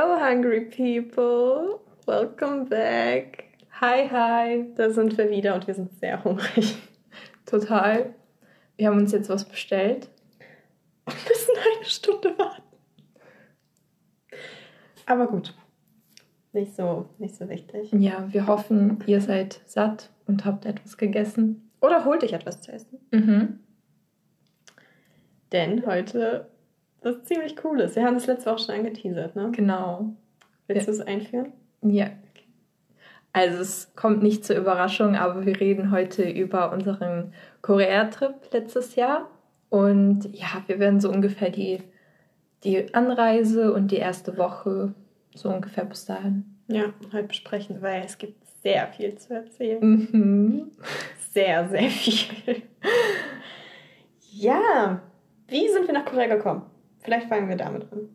Hello, hungry people. Welcome back. Hi, hi. Da sind wir wieder und wir sind sehr hungrig. Total. Wir haben uns jetzt was bestellt. Und müssen eine Stunde warten. Aber gut. Nicht so, nicht so wichtig. Ja, wir hoffen, ihr seid satt und habt etwas gegessen. Oder holt euch etwas zu essen. Mhm. Denn heute was ziemlich cool ist. Wir haben das letzte Woche schon angeteasert, ne? Genau. Willst du es einführen? Ja. Also es kommt nicht zur Überraschung, aber wir reden heute über unseren Korea-Trip letztes Jahr. Und ja, wir werden so ungefähr die, die Anreise und die erste Woche so ungefähr bis dahin. Ja, heute besprechen, weil es gibt sehr viel zu erzählen. Mhm. Sehr, sehr viel. ja, wie sind wir nach Korea gekommen? Vielleicht fangen wir damit an.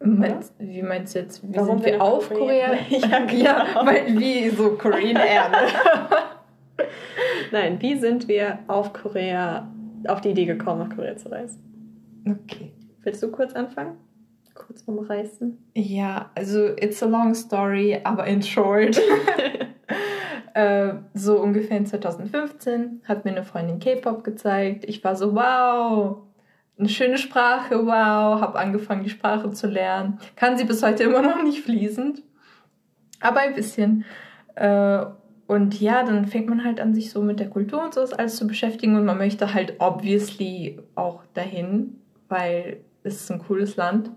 Meinst, wie meinst du jetzt, wie Warum sind wir wir auf Korea-? Ja, genau. ja, weil wie so Korean Air. ne? Nein, wie sind wir auf Korea, auf die Idee gekommen, nach Korea zu reisen? Okay. Willst du kurz anfangen? Kurz umreißen. Ja, also it's a long story, aber in short. äh, so ungefähr in 2015 hat mir eine Freundin K-Pop gezeigt. Ich war so, wow, eine schöne Sprache, wow, habe angefangen, die Sprache zu lernen. Kann sie bis heute immer noch nicht fließend, aber ein bisschen. Äh, und ja, dann fängt man halt an, sich so mit der Kultur und so alles zu beschäftigen und man möchte halt obviously auch dahin, weil es ist ein cooles Land.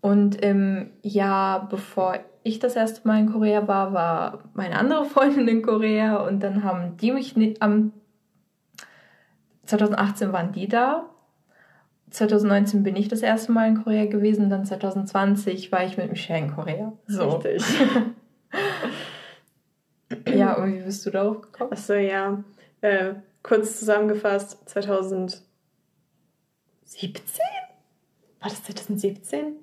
Und im Jahr, bevor ich das erste Mal in Korea war, war meine andere Freundin in Korea und dann haben die mich am 2018 waren die da. 2019 bin ich das erste Mal in Korea gewesen, dann 2020 war ich mit Michelle in Korea. So. Richtig. Ja, und wie bist du darauf gekommen? Achso, ja. Äh, kurz zusammengefasst, 2017? War das 2017?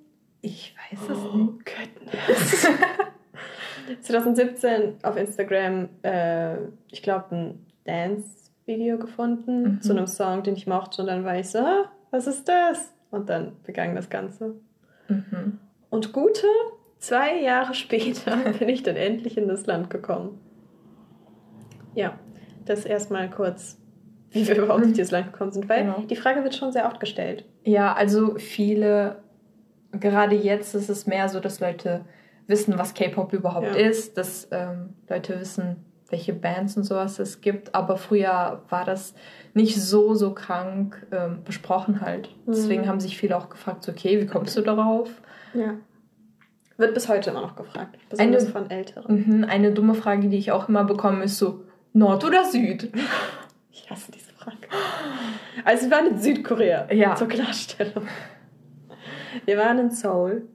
Ich weiß es Oh, goodness. 2017 auf Instagram, äh, ich glaube, ein Dance-Video gefunden Mhm. zu einem Song, den ich mochte. Und dann war ich so, ah, was ist das? Und dann begann das Ganze. Mhm. Und gute zwei Jahre später bin ich dann endlich in das Land gekommen. Ja, das erstmal kurz, wie wir überhaupt in dieses Land gekommen sind, weil Genau. die Frage wird schon sehr oft gestellt. Ja, also viele, gerade jetzt ist es mehr so, dass Leute wissen, was K-Pop überhaupt Ja. ist, dass ähm, Leute wissen, welche Bands und sowas es gibt. Aber früher war das nicht so, so krank ähm, besprochen halt. Deswegen Mhm. haben sich viele auch gefragt, so, okay, wie kommst du darauf? Ja. Wird bis heute immer noch gefragt, besonders Eine- von Älteren. Mhm, eine dumme Frage, die ich auch immer bekomme, ist so, Nord oder Süd? Ich hasse diese Frage. Also wir waren in Südkorea, Ja. zur Klarstellung. Wir waren in Seoul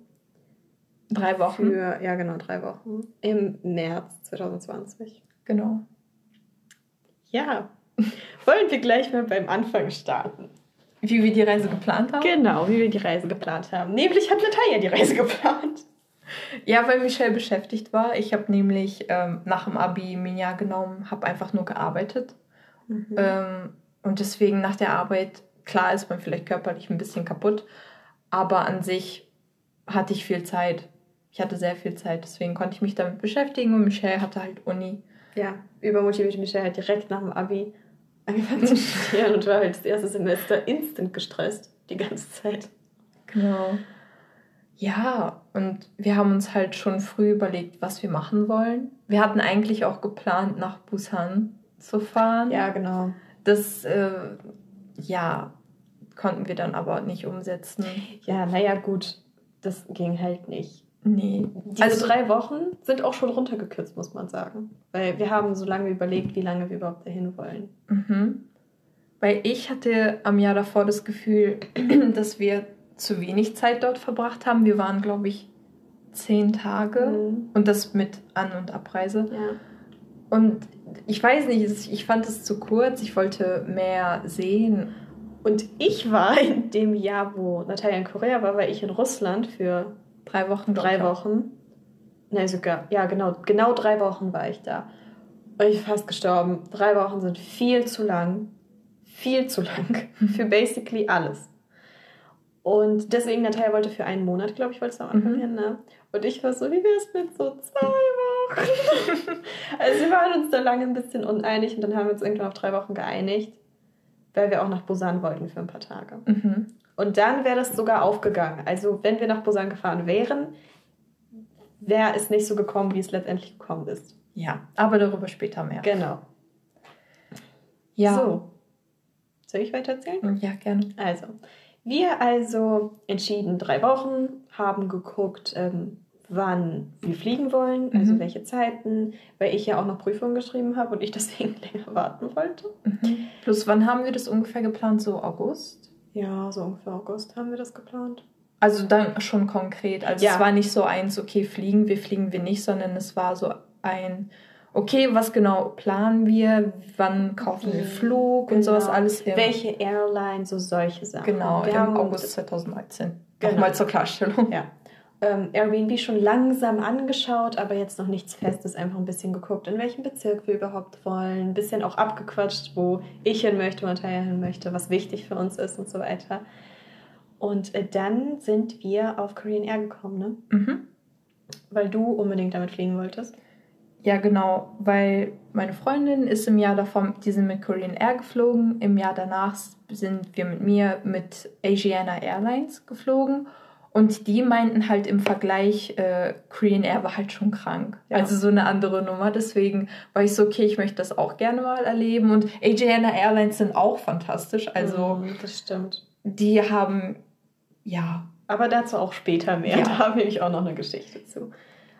Drei Wochen. für, ja genau, drei Wochen im März 2020. Genau. Ja, wollen wir gleich mal beim Anfang starten. Wie wir die Reise geplant haben? Genau, wie wir die Reise geplant haben. Nämlich hat Natalia die Reise geplant. Ja, weil Michelle beschäftigt war. Ich habe nämlich ähm, nach dem Abi mir ein Jahr genommen, habe einfach nur gearbeitet. Ähm, und deswegen nach der Arbeit, klar ist man vielleicht körperlich ein bisschen kaputt, aber an sich hatte ich viel Zeit. Ich hatte sehr viel Zeit, deswegen konnte ich mich damit beschäftigen und Michelle hatte halt Uni. Ja, übermotivierte Michelle hat direkt nach dem Abi angefangen zu studieren und war halt das erste Semester instant gestresst. Die ganze Zeit. Genau. Ja, und wir haben uns halt schon früh überlegt, was wir machen wollen. Wir hatten eigentlich auch geplant, nach Busan zu fahren. Ja, genau. Das, äh, ja, konnten wir dann aber nicht umsetzen. Ja, naja, gut. Das ging halt nicht. Nee. Diese Also- drei Wochen sind auch schon runtergekürzt, muss man sagen. Weil wir haben so lange überlegt, wie lange wir überhaupt dahin wollen. Mhm. Weil ich hatte am Jahr davor das Gefühl, dass wir zu wenig Zeit dort verbracht haben. Wir waren, glaube ich, zehn Tage. Mhm. Und das mit An- und Abreise. Ja. Und ich weiß nicht, ich fand es zu kurz. Ich wollte mehr sehen. Und ich war in dem Jahr, wo Natalia in Korea war, war ich in Russland für Drei Wochen. drei. Wochen. Nein, sogar. Ja, genau. Genau drei Wochen war ich da. Und ich bin fast gestorben. Drei Wochen sind viel zu lang. Viel zu lang. Für basically alles. Und deswegen, Natalia wollte für einen Monat, glaube ich, wollte es am Anfang Mhm. hin, ne? Und ich war so, wie wäre es mit so zwei Wochen? also wir waren uns da lange ein bisschen uneinig und dann haben wir uns irgendwann auf drei Wochen geeinigt, weil wir auch nach Busan wollten für ein paar Tage. Mhm. Und dann wäre das sogar aufgegangen. Also wenn wir nach Busan gefahren wären, wäre es nicht so gekommen, wie es letztendlich gekommen ist. Ja, aber darüber später mehr. Genau. Ja. So. Soll ich weiter erzählen? Ja, gerne. Also, wir also entschieden drei Wochen, haben geguckt, ähm, wann wir fliegen wollen, also Mhm. welche Zeiten, weil ich ja auch noch Prüfungen geschrieben habe und ich deswegen länger warten wollte. Mhm. Plus, wann haben wir das ungefähr geplant? So August? Ja, so ungefähr August haben wir das geplant. Also dann schon konkret. Also Ja. es war nicht so eins, okay, fliegen wir, fliegen wir nicht, sondern es war so ein, okay, was genau planen wir, wann kaufen wir Wie, Flug und sowas genau. alles. Im, Welche Airline, so solche Sachen. Genau, wir im August 2019. Genau. Nochmal zur Klarstellung. Ja. Ähm, Airbnb schon langsam angeschaut, aber jetzt noch nichts Festes. Einfach ein bisschen geguckt, in welchem Bezirk wir überhaupt wollen. Ein bisschen auch abgequatscht, wo ich hin möchte, wo Natalia hin möchte, was wichtig für uns ist und so weiter. Und äh, dann sind wir auf Korean Air gekommen, ne? Mhm. Weil du unbedingt damit fliegen wolltest. Ja, genau, weil meine Freundin ist im Jahr davor, die sind mit Korean Air geflogen. Im Jahr danach sind wir mit mir mit Asiana Airlines geflogen. Und die meinten halt im Vergleich, äh, Korean Air war halt schon krank. Ja. Also so eine andere Nummer. Deswegen war ich so, okay, ich möchte das auch gerne mal erleben. Und Asiana Airlines sind auch fantastisch. Also Mm, das stimmt. die haben, ja, Aber dazu auch später mehr. Ja. Da habe ich auch noch eine Geschichte zu.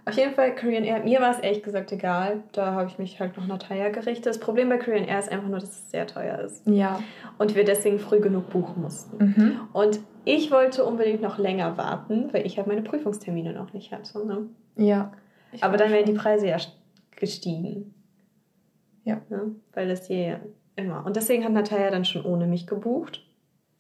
Auf jeden Fall Korean Air. Mir war es ehrlich gesagt egal. Da habe ich mich halt nach Natalia gerichtet. Das Problem bei Korean Air ist einfach nur, dass es sehr teuer ist. ja. Und wir deswegen früh genug buchen mussten. Mhm. Und ich wollte unbedingt noch länger warten, weil ich halt meine Prüfungstermine noch nicht hatte. Ne? Ja. Aber dann wären die Preise ja gestiegen. Ja. Ne? Weil das hier immer. Und deswegen hat Natalia dann schon ohne mich gebucht.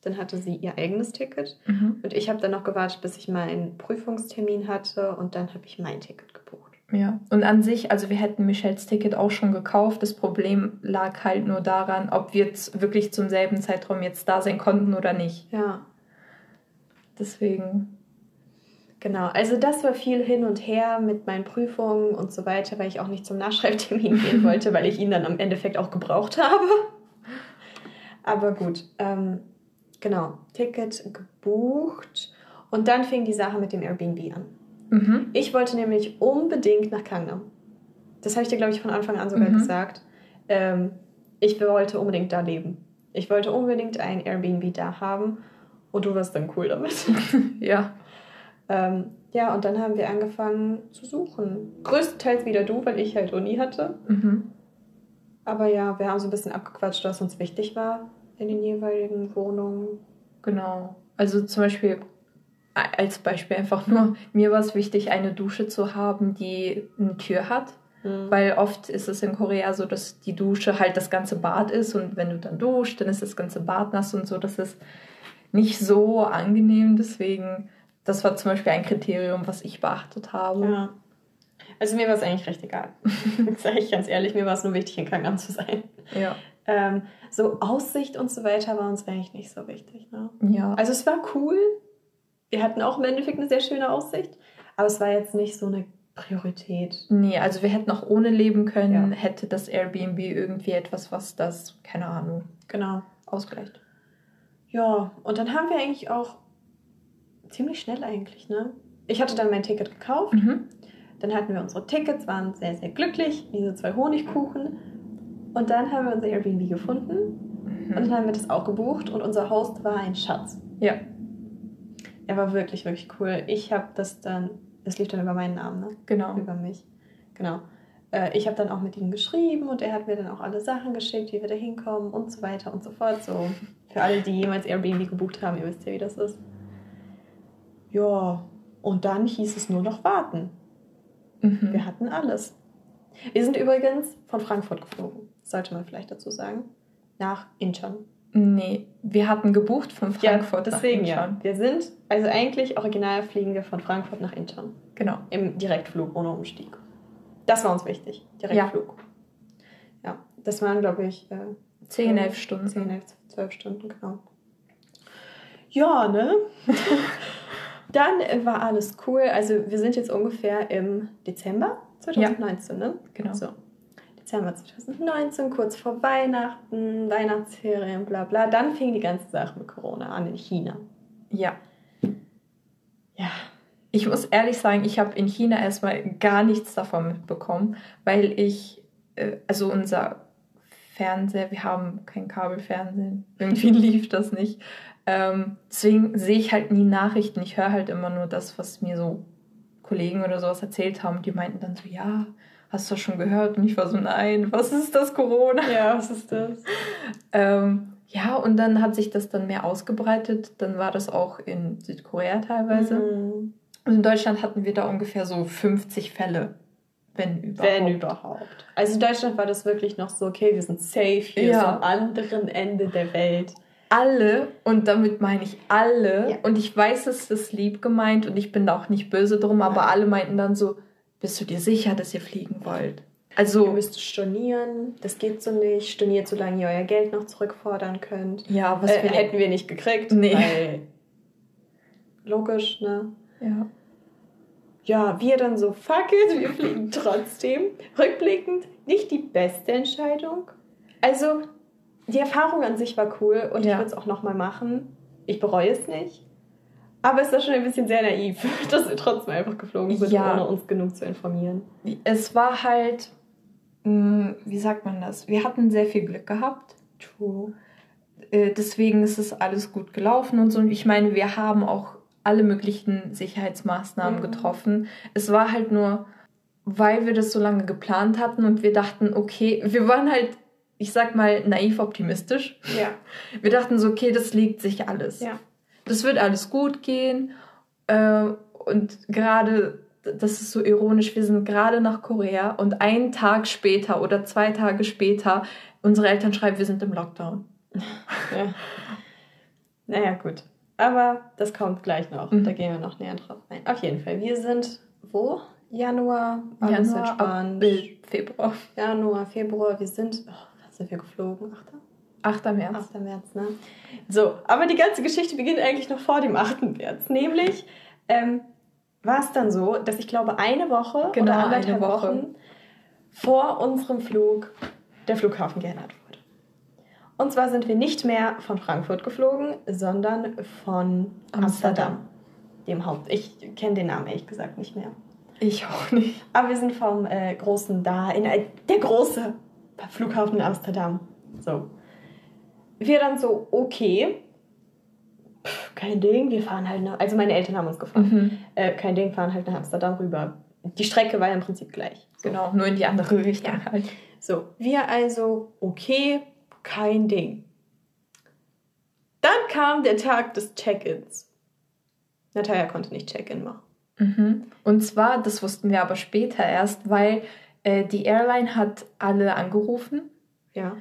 Dann hatte sie ihr eigenes Ticket. Mhm. Und ich habe dann noch gewartet, bis ich meinen Prüfungstermin hatte. Und dann habe ich mein Ticket gebucht. Ja, und an sich, also wir hätten Michelles Ticket auch schon gekauft. Das Problem lag halt nur daran, ob wir jetzt wirklich zum selben Zeitraum jetzt da sein konnten oder nicht. Ja, Deswegen, genau. Also das war viel hin und her mit meinen Prüfungen und so weiter, weil ich auch nicht zum Nachschreibtermin gehen wollte, weil ich ihn dann am Endeffekt auch gebraucht habe. Aber gut, ähm, genau. Ticket gebucht. Und dann fing die Sache mit dem Airbnb an. mhm. Ich wollte nämlich unbedingt nach Gangnam. Das habe ich dir, glaube ich, von Anfang an sogar Mhm. gesagt. Ähm, ich wollte unbedingt da leben. Ich wollte unbedingt ein Airbnb da haben. Und du warst dann cool damit. ja. ähm, ja, und dann haben wir angefangen zu suchen. Größtenteils wieder du, weil ich halt Uni hatte. Mhm. Aber ja, wir haben so ein bisschen abgequatscht, was uns wichtig war in den jeweiligen Wohnungen. Genau. Also zum Beispiel, als Beispiel einfach nur, mir war es wichtig, eine Dusche zu haben, die eine Tür hat. Mhm. Weil oft ist es in Korea so, dass die Dusche halt das ganze Bad ist und wenn du dann duschst, dann ist das ganze Bad nass und so. Das ist nicht so angenehm. Deswegen, das war zum Beispiel ein Kriterium, was ich beachtet habe. Ja. Also mir war es eigentlich recht egal. Sage ich ganz ehrlich, mir war es nur wichtig, in Gangnam zu sein. Ja. Ähm, so Aussicht und so weiter war uns eigentlich nicht so wichtig. Ne? ja. Also es war cool. Wir hatten auch im Endeffekt eine sehr schöne Aussicht. Aber es war jetzt nicht so eine Priorität. Nee, also wir hätten auch ohne leben können, Ja. hätte das Airbnb irgendwie etwas, was das, keine Ahnung, Genau. ausgleicht. Ja, und dann haben wir eigentlich auch ziemlich schnell eigentlich, ne? Ich hatte dann mein Ticket gekauft. Mhm. Dann hatten wir unsere Tickets, waren sehr, sehr glücklich. Diese zwei Honigkuchen. Und dann haben wir unser Airbnb gefunden. Und dann Mhm. haben wir das auch gebucht. Und unser Host war ein Schatz. Ja. Er war wirklich, wirklich cool. Ich habe das dann, das lief dann über meinen Namen, ne? Genau. Über mich. Genau. Äh, Ich habe dann auch mit ihm geschrieben und er hat mir dann auch alle Sachen geschickt, wie wir da hinkommen und so weiter und so fort. So für alle, die jemals Airbnb gebucht haben, ihr wisst ja, wie das ist. Ja, und dann hieß es nur noch warten. Mhm. Wir hatten alles. Wir sind übrigens von Frankfurt geflogen, sollte man vielleicht dazu sagen, nach Incheon. Nee, wir hatten gebucht von Frankfurt ja, deswegen nach ja. Incheon. Wir sind, also eigentlich original fliegen wir von Frankfurt nach Incheon. Genau. Im Direktflug ohne Umstieg. Das war uns wichtig. Direktflug. Ja, das waren, glaube ich, äh, 10, 11 Stunden. 10, 11, 12 Stunden, genau. ja, ne? Dann war alles cool. Also wir sind jetzt ungefähr im Dezember 2019, ja. ne? Genau. So. Dezember 2019, kurz vor Weihnachten, Weihnachtsferien, bla bla. Dann fing die ganze Sache mit Corona an in China. Ja. Ja. Ich muss ehrlich sagen, ich habe in China erstmal gar nichts davon mitbekommen, weil ich, äh, also unser Fernseher, wir haben kein Kabelfernsehen, irgendwie lief das nicht. Ähm, deswegen sehe ich halt nie Nachrichten. Ich höre halt immer nur das, was mir so Kollegen oder sowas erzählt haben. Die meinten dann so, ja, hast du das schon gehört? Und ich war so, nein, was ist das Corona? Ja, was ist das? ähm, ja, und dann hat sich das dann mehr ausgebreitet. Dann war das auch in Südkorea teilweise. Mhm. Und in Deutschland hatten wir da ungefähr so 50 Fälle. Wenn überhaupt. Wenn überhaupt. Also in Deutschland war das wirklich noch so, okay, wir sind safe hier ja. am anderen Ende der Welt alle, und damit meine ich alle, ja. und ich weiß, es ist lieb gemeint und ich bin da auch nicht böse drum, aber alle meinten dann so, bist du dir sicher, dass ihr fliegen wollt? Also, ihr müsst stornieren, das geht so nicht, storniert, solange ihr euer Geld noch zurückfordern könnt. Ja, was äh, wir hätten wir nicht gekriegt. Nee. Weil, logisch, ne? Ja. Ja, wir dann so, fuck it, wir fliegen trotzdem. Rückblickend nicht die beste Entscheidung. Also, die Erfahrung an sich war cool und ja. ich würde es auch nochmal machen. Ich bereue es nicht. Aber es war schon ein bisschen sehr naiv, dass wir trotzdem einfach geflogen sind, ja. ohne uns genug zu informieren. Es war halt, hm, wie sagt man das? Wir hatten sehr viel Glück gehabt. True. Äh, deswegen ist es alles gut gelaufen und so. Und ich meine, wir haben auch alle möglichen Sicherheitsmaßnahmen mhm. getroffen. Es war halt nur, weil wir das so lange geplant hatten und wir dachten, okay, wir waren halt ich sag mal, naiv optimistisch. Ja. Wir dachten so, okay, das legt sich alles. Ja. Das wird alles gut gehen. Äh, und gerade, das ist so ironisch, wir sind gerade nach Korea und einen Tag später oder zwei Tage später, unsere Eltern schreiben, wir sind im Lockdown. Ja. naja, gut. Aber das kommt gleich noch. Mhm. Da gehen wir noch näher drauf ein. Auf jeden Fall, wir sind wo? Januar, Januar, Februar. Januar, Februar, wir sind, oh, sind wir geflogen? 8. 8. März. 8. März, ne? So, aber die ganze Geschichte beginnt eigentlich noch vor dem 8. März. Nämlich ähm, war es dann so, dass ich glaube, eine Woche genau, oder anderthalb Woche. Wochen vor unserem Flug der Flughafen geändert wurde. Und zwar sind wir nicht mehr von Frankfurt geflogen, sondern von Amsterdam, Amsterdam dem Haupt. Ich kenne den Namen ehrlich gesagt nicht mehr. Ich auch nicht. Aber wir sind vom äh, großen da in äh, der große Flughafen in Amsterdam. So. Wir dann so, okay, Pff, kein Ding, wir fahren halt nach, also meine Eltern haben uns gefahren, mhm. äh, kein Ding, fahren halt nach Amsterdam rüber. Die Strecke war ja im Prinzip gleich. So. Genau, nur in die andere Richtung ja. halt. So, wir also, okay, kein Ding. Dann kam der Tag des Check-ins. Natalia konnte nicht Check-in machen. Mhm. Und zwar, das wussten wir aber später erst, weil äh, die Airline hat alle angerufen. Ja.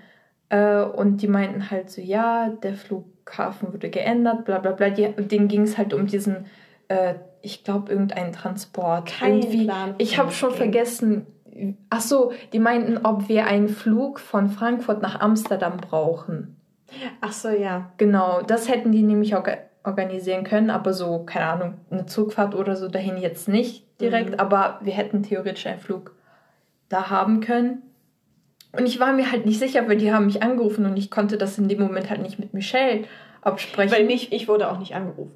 Äh, und die meinten halt so, ja, der Flughafen wurde geändert, bla bla bla. Die, denen ging es halt um diesen, äh, ich glaube, irgendeinen Transport. Kein Irgendwie, Plan. Ich habe schon vergessen. Ach so, die meinten, ob wir einen Flug von Frankfurt nach Amsterdam brauchen. Ach so, ja. Genau, das hätten die nämlich auch organisieren können, aber so, keine Ahnung, eine Zugfahrt oder so dahin jetzt nicht direkt, mhm. aber wir hätten theoretisch einen Flug da haben können. Und ich war mir halt nicht sicher, weil die haben mich angerufen und ich konnte das in dem Moment halt nicht mit Michelle absprechen. Weil mich, ich wurde auch nicht angerufen.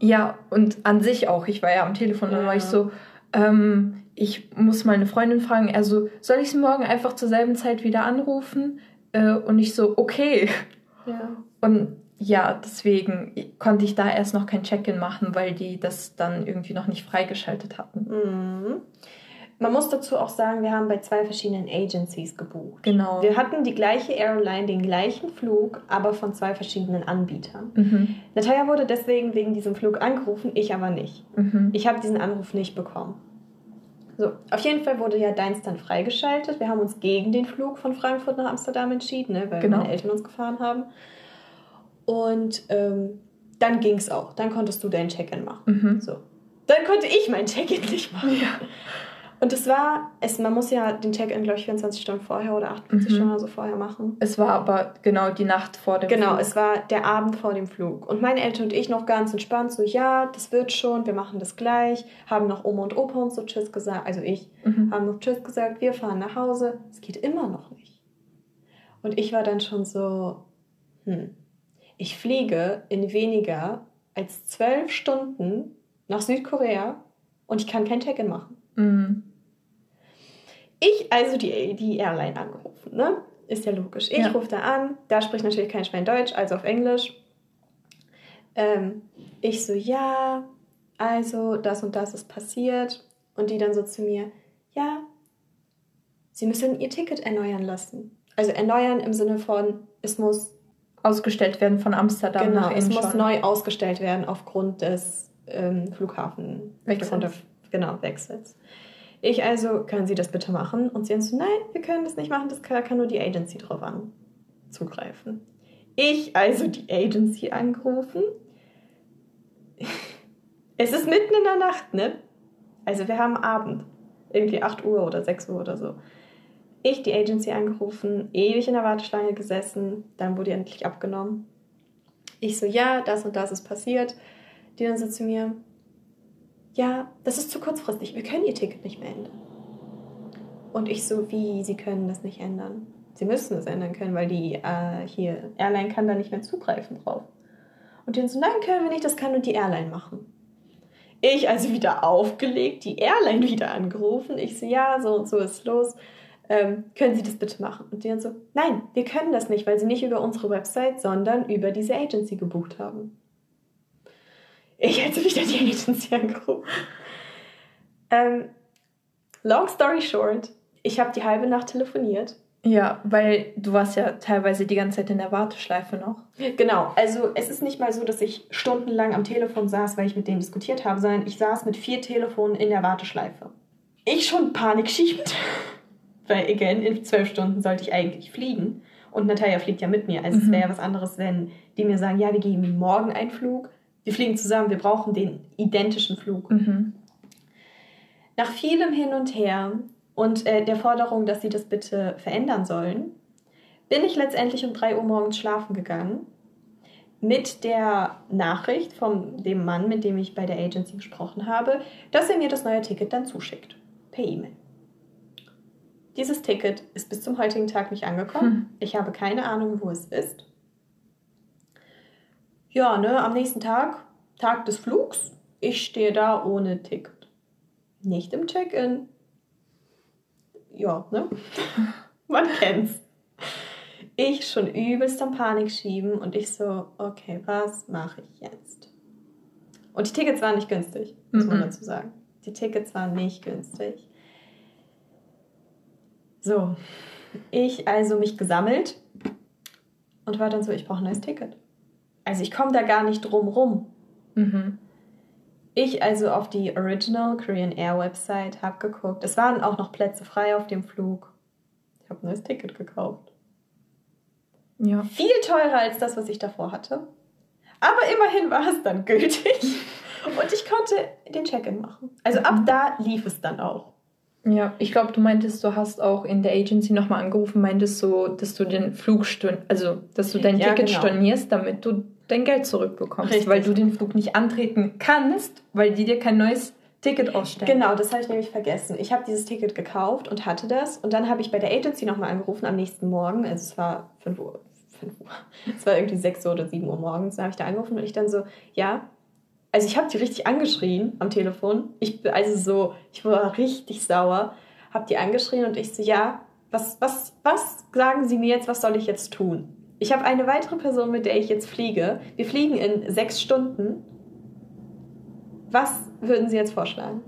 Ja, und an sich auch. Ich war ja am Telefon, ja. dann war ich so, ähm, ich muss meine Freundin fragen, also soll ich sie morgen einfach zur selben Zeit wieder anrufen? Äh, und ich so, okay. Ja. Und ja, deswegen konnte ich da erst noch kein Check-in machen, weil die das dann irgendwie noch nicht freigeschaltet hatten. Mhm. Man muss dazu auch sagen, wir haben bei zwei verschiedenen Agencies gebucht. Genau. Wir hatten die gleiche Airline, den gleichen Flug, aber von zwei verschiedenen Anbietern. Mhm. Natalia wurde deswegen wegen diesem Flug angerufen, ich aber nicht. Mhm. Ich habe diesen Anruf nicht bekommen. So, auf jeden Fall wurde ja deins dann freigeschaltet. Wir haben uns gegen den Flug von Frankfurt nach Amsterdam entschieden, ne, weil genau. meine Eltern uns gefahren haben. Und ähm, dann ging es auch. Dann konntest du dein Check-in machen. Mhm. So. Dann konnte ich mein Check-in nicht machen. Ja. Und es war, es, man muss ja den Check-in, glaube ich, 24 Stunden vorher oder 48 Mhm. Stunden oder so vorher machen. Es war aber genau die Nacht vor dem Genau, Flug. es war der Abend vor dem Flug. Und meine Eltern und ich noch ganz entspannt, so, ja, das wird schon, wir machen das gleich. Haben noch Oma und Opa uns so Tschüss gesagt, also ich, Mhm. haben noch Tschüss gesagt, wir fahren nach Hause. Es geht immer noch nicht. Und ich war dann schon so, hm, ich fliege in weniger als zwölf Stunden nach Südkorea und ich kann kein Check-in machen. Mhm. Ich also die, die Airline angerufen, ne? Ist ja logisch. Ich Ja. rufe da an, da spricht natürlich kein Schwein Deutsch, also auf Englisch. Ähm, ich so, ja, also das und das ist passiert. Und die dann so zu mir, ja, Sie müssen Ihr Ticket erneuern lassen. Also erneuern im Sinne von, es muss, Ausgestellt werden von Amsterdam genau, nach es muss neu ausgestellt werden aufgrund des ähm, Flughafen, Wechsels. genau, Wechsels. Ich also, können Sie das bitte machen? Und sie dann so, nein, wir können das nicht machen, das kann, kann nur die Agency drauf an, zugreifen. Ich also die Agency angerufen. Es ist mitten in der Nacht, ne? Also wir haben Abend, irgendwie 8 Uhr oder 6 Uhr oder so. Ich die Agency angerufen, ewig in der Warteschlange gesessen, dann wurde die endlich abgenommen. Ich so, ja, das und das ist passiert. Die dann so zu mir, ja, das ist zu kurzfristig, wir können ihr Ticket nicht mehr ändern. Und ich so, wie, sie können das nicht ändern? Sie müssen es ändern können, weil die äh, hier, Airline kann da nicht mehr zugreifen drauf. Und die dann so, nein, können wir nicht, das kann nur die Airline machen. Ich also wieder aufgelegt, die Airline wieder angerufen. Ich so, ja, so und so ist los. Ähm, können Sie das bitte machen? Und die dann so, nein, wir können das nicht, weil Sie nicht über unsere Website, sondern über diese Agency gebucht haben. Ich also wieder die Agency angerufen. Ähm, long story short, ich habe die halbe Nacht telefoniert. Ja, weil du warst ja teilweise die ganze Zeit in der Warteschleife noch. Genau, also es ist nicht mal so, dass ich stundenlang am Telefon saß, weil ich mit denen diskutiert habe, sondern ich saß mit vier Telefonen in der Warteschleife. Ich schon Panik schiebend, weil, again, in zwölf Stunden sollte ich eigentlich fliegen. Und Natalia fliegt ja mit mir. Also es Mhm. wäre ja was anderes, wenn die mir sagen, ja, wir geben morgen einen Flug, wir fliegen zusammen, wir brauchen den identischen Flug. Mhm. Nach vielem Hin und Her und äh, der Forderung, dass sie das bitte verändern sollen, bin ich letztendlich um 3 Uhr morgens schlafen gegangen. Mit der Nachricht von dem Mann, mit dem ich bei der Agency gesprochen habe, dass er mir das neue Ticket dann zuschickt. Per E-Mail. Dieses Ticket ist bis zum heutigen Tag nicht angekommen. Hm. Ich habe keine Ahnung, wo es ist. Ja, ne, am nächsten Tag, Tag des Flugs, ich stehe da ohne Ticket. Nicht im Check-in. Ja, ne? Man kennt's. Ich schon übelst am Panik schieben und ich so, okay, was mache ich jetzt? Und die Tickets waren nicht günstig, muss man Mhm. dazu sagen. Die Tickets waren nicht günstig. So, ich also mich gesammelt und war dann so, ich brauche ein neues Ticket. Also ich komme da gar nicht drum rum. Mhm. Ich also auf die Original Korean Air Website habe geguckt. Es waren auch noch Plätze frei auf dem Flug. Ich habe ein neues Ticket gekauft. Ja. Viel teurer als das, was ich davor hatte. Aber immerhin war es dann gültig. Und ich konnte den Check-in machen. Also ab Mhm. da lief es dann auch. Ja, ich glaube, du meintest, du hast auch in der Agency nochmal angerufen, meintest so, dass du den Flug also dass du dein Ja, Ticket genau. stornierst, damit du dein Geld zurückbekommst. Richtig. Weil du den Flug nicht antreten kannst, weil die dir kein neues Ticket ausstellen. Genau, das habe ich nämlich vergessen. Ich habe dieses Ticket gekauft und hatte das. Und dann habe ich bei der Agency nochmal angerufen am nächsten Morgen. Also es war 5 Uhr. 5 Uhr. Es war irgendwie 6 Uhr oder 7 Uhr morgens. Dann habe ich da angerufen und ich dann so, ja. Also ich habe die richtig angeschrien am Telefon. Ich also so, ich war richtig sauer. Habe die angeschrien und ich so, ja, was, was, was sagen Sie mir jetzt, was soll ich jetzt tun? Ich habe eine weitere Person, mit der ich jetzt fliege. Wir fliegen in sechs Stunden. Was würden Sie jetzt vorschlagen?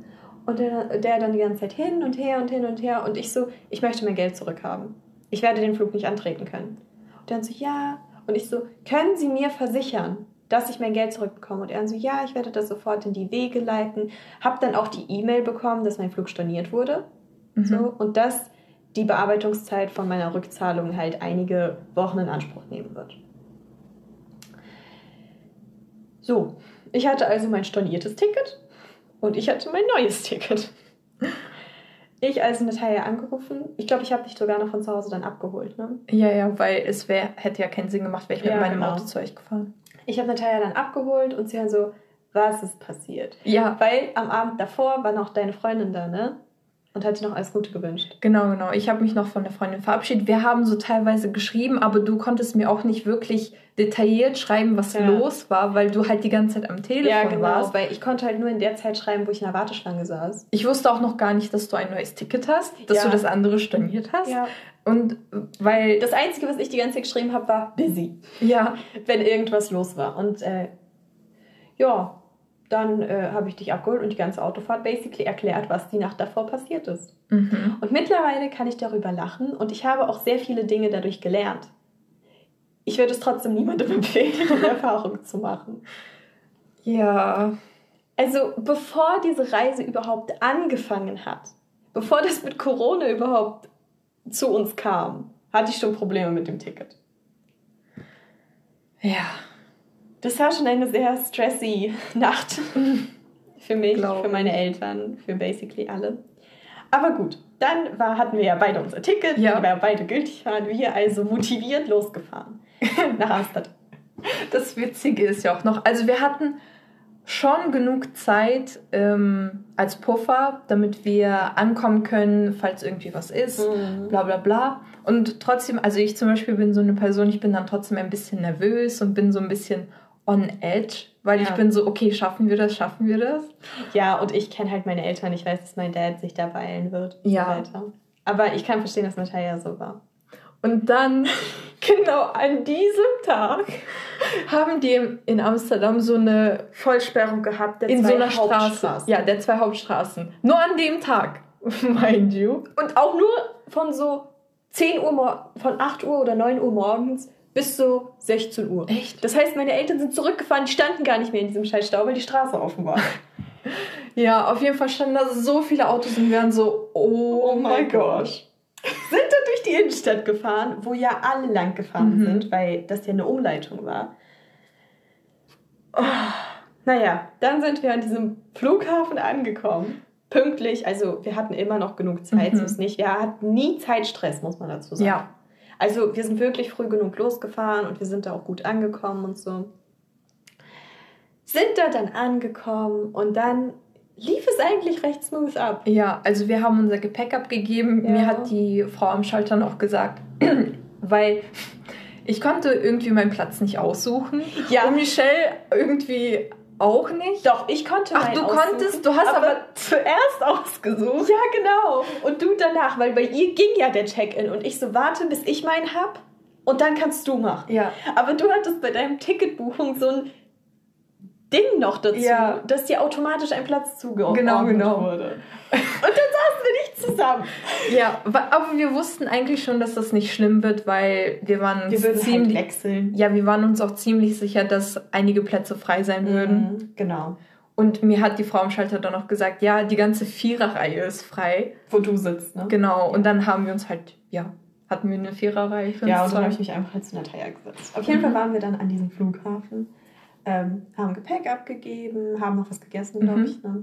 Und der, der dann die ganze Zeit hin und her und hin und her. Und ich so, ich möchte mein Geld zurückhaben. Ich werde den Flug nicht antreten können. Und dann so, ja. Und ich so, können Sie mir versichern, dass ich mein Geld zurückbekomme? Und er so, ja, ich werde das sofort in die Wege leiten. Hab dann auch die E-Mail bekommen, dass mein Flug storniert wurde. Mhm. So, und dass die Bearbeitungszeit von meiner Rückzahlung halt einige Wochen in Anspruch nehmen wird. So, ich hatte also mein storniertes Ticket und ich hatte mein neues Ticket. ich also Natalia angerufen. Ich glaube, ich habe dich sogar noch von zu Hause dann abgeholt, ne? Ja, ja, weil es wär, hätte ja keinen Sinn gemacht, wäre ich Ja, mit meinem genau. Auto zu euch gefahren. Ich habe Natalia dann abgeholt und sie dann so, was ist passiert? Ja, Weil am Abend davor war noch deine Freundin da, ne? Und hat dir noch alles Gute gewünscht. genau, genau. Ich habe mich noch von der Freundin verabschiedet. Wir haben so teilweise geschrieben, aber du konntest mir auch nicht wirklich detailliert schreiben, was Ja. los war, weil du halt die ganze Zeit am Telefon Ja, genau. warst. Weil ich konnte halt nur in der Zeit schreiben, wo ich in der Warteschlange saß. Ich wusste auch noch gar nicht, dass du ein neues Ticket hast, dass Ja. du das andere storniert hast. Ja. Und weil, Das Einzige, was ich die ganze Zeit geschrieben habe, war busy. ja, wenn irgendwas los war. Und äh, ja, dann äh, habe ich dich abgeholt und die ganze Autofahrt basically erklärt, was die Nacht davor passiert ist. mhm. Und mittlerweile kann ich darüber lachen und ich habe auch sehr viele Dinge dadurch gelernt. Ich würde es trotzdem niemandem empfehlen, diese Erfahrung zu machen. ja, Also bevor diese Reise überhaupt angefangen hat, bevor das mit Corona überhaupt zu uns kam, hatte ich schon Probleme mit dem Ticket. ja, Das war schon eine sehr stressy Nacht. für mich, Glaub für meine Eltern, für basically alle. Aber gut, dann war, hatten wir ja beide unser Ticket, Ja. die wir beide gültig waren. Wir also motiviert losgefahren nach Amsterdam. Das Witzige ist ja auch noch, also wir hatten schon genug Zeit ähm, als Puffer, damit wir ankommen können, falls irgendwie was ist, bla bla bla. Und trotzdem, also ich zum Beispiel bin so eine Person, ich bin dann trotzdem ein bisschen nervös und bin so ein bisschen on edge, weil ich Ja. bin so, okay, schaffen wir das, schaffen wir das? Ja, und ich kenne halt meine Eltern. Ich weiß, dass mein Dad sich da beeilen wird. Ja. So. Aber ich kann verstehen, dass Natalia so war. Und dann, genau an diesem Tag, haben die in Amsterdam so eine Vollsperrung gehabt, in so einer Straße. Ja, der zwei Hauptstraßen. Nur an dem Tag, mind you. Und auch nur von so 10 Uhr, von 8 Uhr oder 9 Uhr morgens bis so 16 Uhr. Echt? Das heißt, meine Eltern sind zurückgefahren, die standen gar nicht mehr in diesem scheiß Stau, weil die Straße offen war. Ja, auf jeden Fall standen da so viele Autos und wir waren so, oh, mein Gott. Sind da durch die Innenstadt gefahren, wo ja alle lang gefahren Mhm. sind, weil das ja eine Umleitung war. Oh, naja, dann sind wir an diesem Flughafen angekommen. Pünktlich, also wir hatten immer noch genug Zeit, Mhm. so ist nicht. Wir hatten nie Zeitstress, muss man dazu sagen. Ja. Also wir sind wirklich früh genug losgefahren und wir sind da auch gut angekommen und so. Sind da dann angekommen und dann lief es eigentlich recht smooth ab. Ja, also wir haben unser Gepäck abgegeben. Ja. Mir hat die Frau am Schalter noch gesagt, weil ich konnte irgendwie meinen Platz nicht aussuchen. Ja. Und Michelle irgendwie auch nicht. Doch, ich konnte Ach, du aussuchen, konntest, du hast aber, zuerst ausgesucht. Ja, genau. Und du danach, weil bei ihr ging ja der Check-in und ich so, warte, bis ich meinen hab und dann kannst du machen. Ja. Aber du hattest bei deinem Ticketbuchung so ein Ding noch dazu, Ja. dass dir automatisch ein Platz zugeordnet Genau, genau. wurde. Und dann zusammen. Ja, aber wir wussten eigentlich schon, dass das nicht schlimm wird, weil wir waren uns Wir würden halt ziemlich, wechseln. ja, wir waren uns auch ziemlich sicher, dass einige Plätze frei sein würden. Mhm, Genau. Und mir hat die Frau am Schalter dann noch gesagt, ja, die ganze Viererreihe ist frei. Wo du sitzt, ne? Genau. Und dann haben wir uns halt, ja, hatten wir eine Viererreihe für uns Ja, und dann habe ich mich einfach halt zu Natalia gesetzt. Auf jeden Fall waren wir dann an diesem Flughafen, ähm, haben Gepäck abgegeben, haben noch was gegessen, glaube Mhm. ich, ne?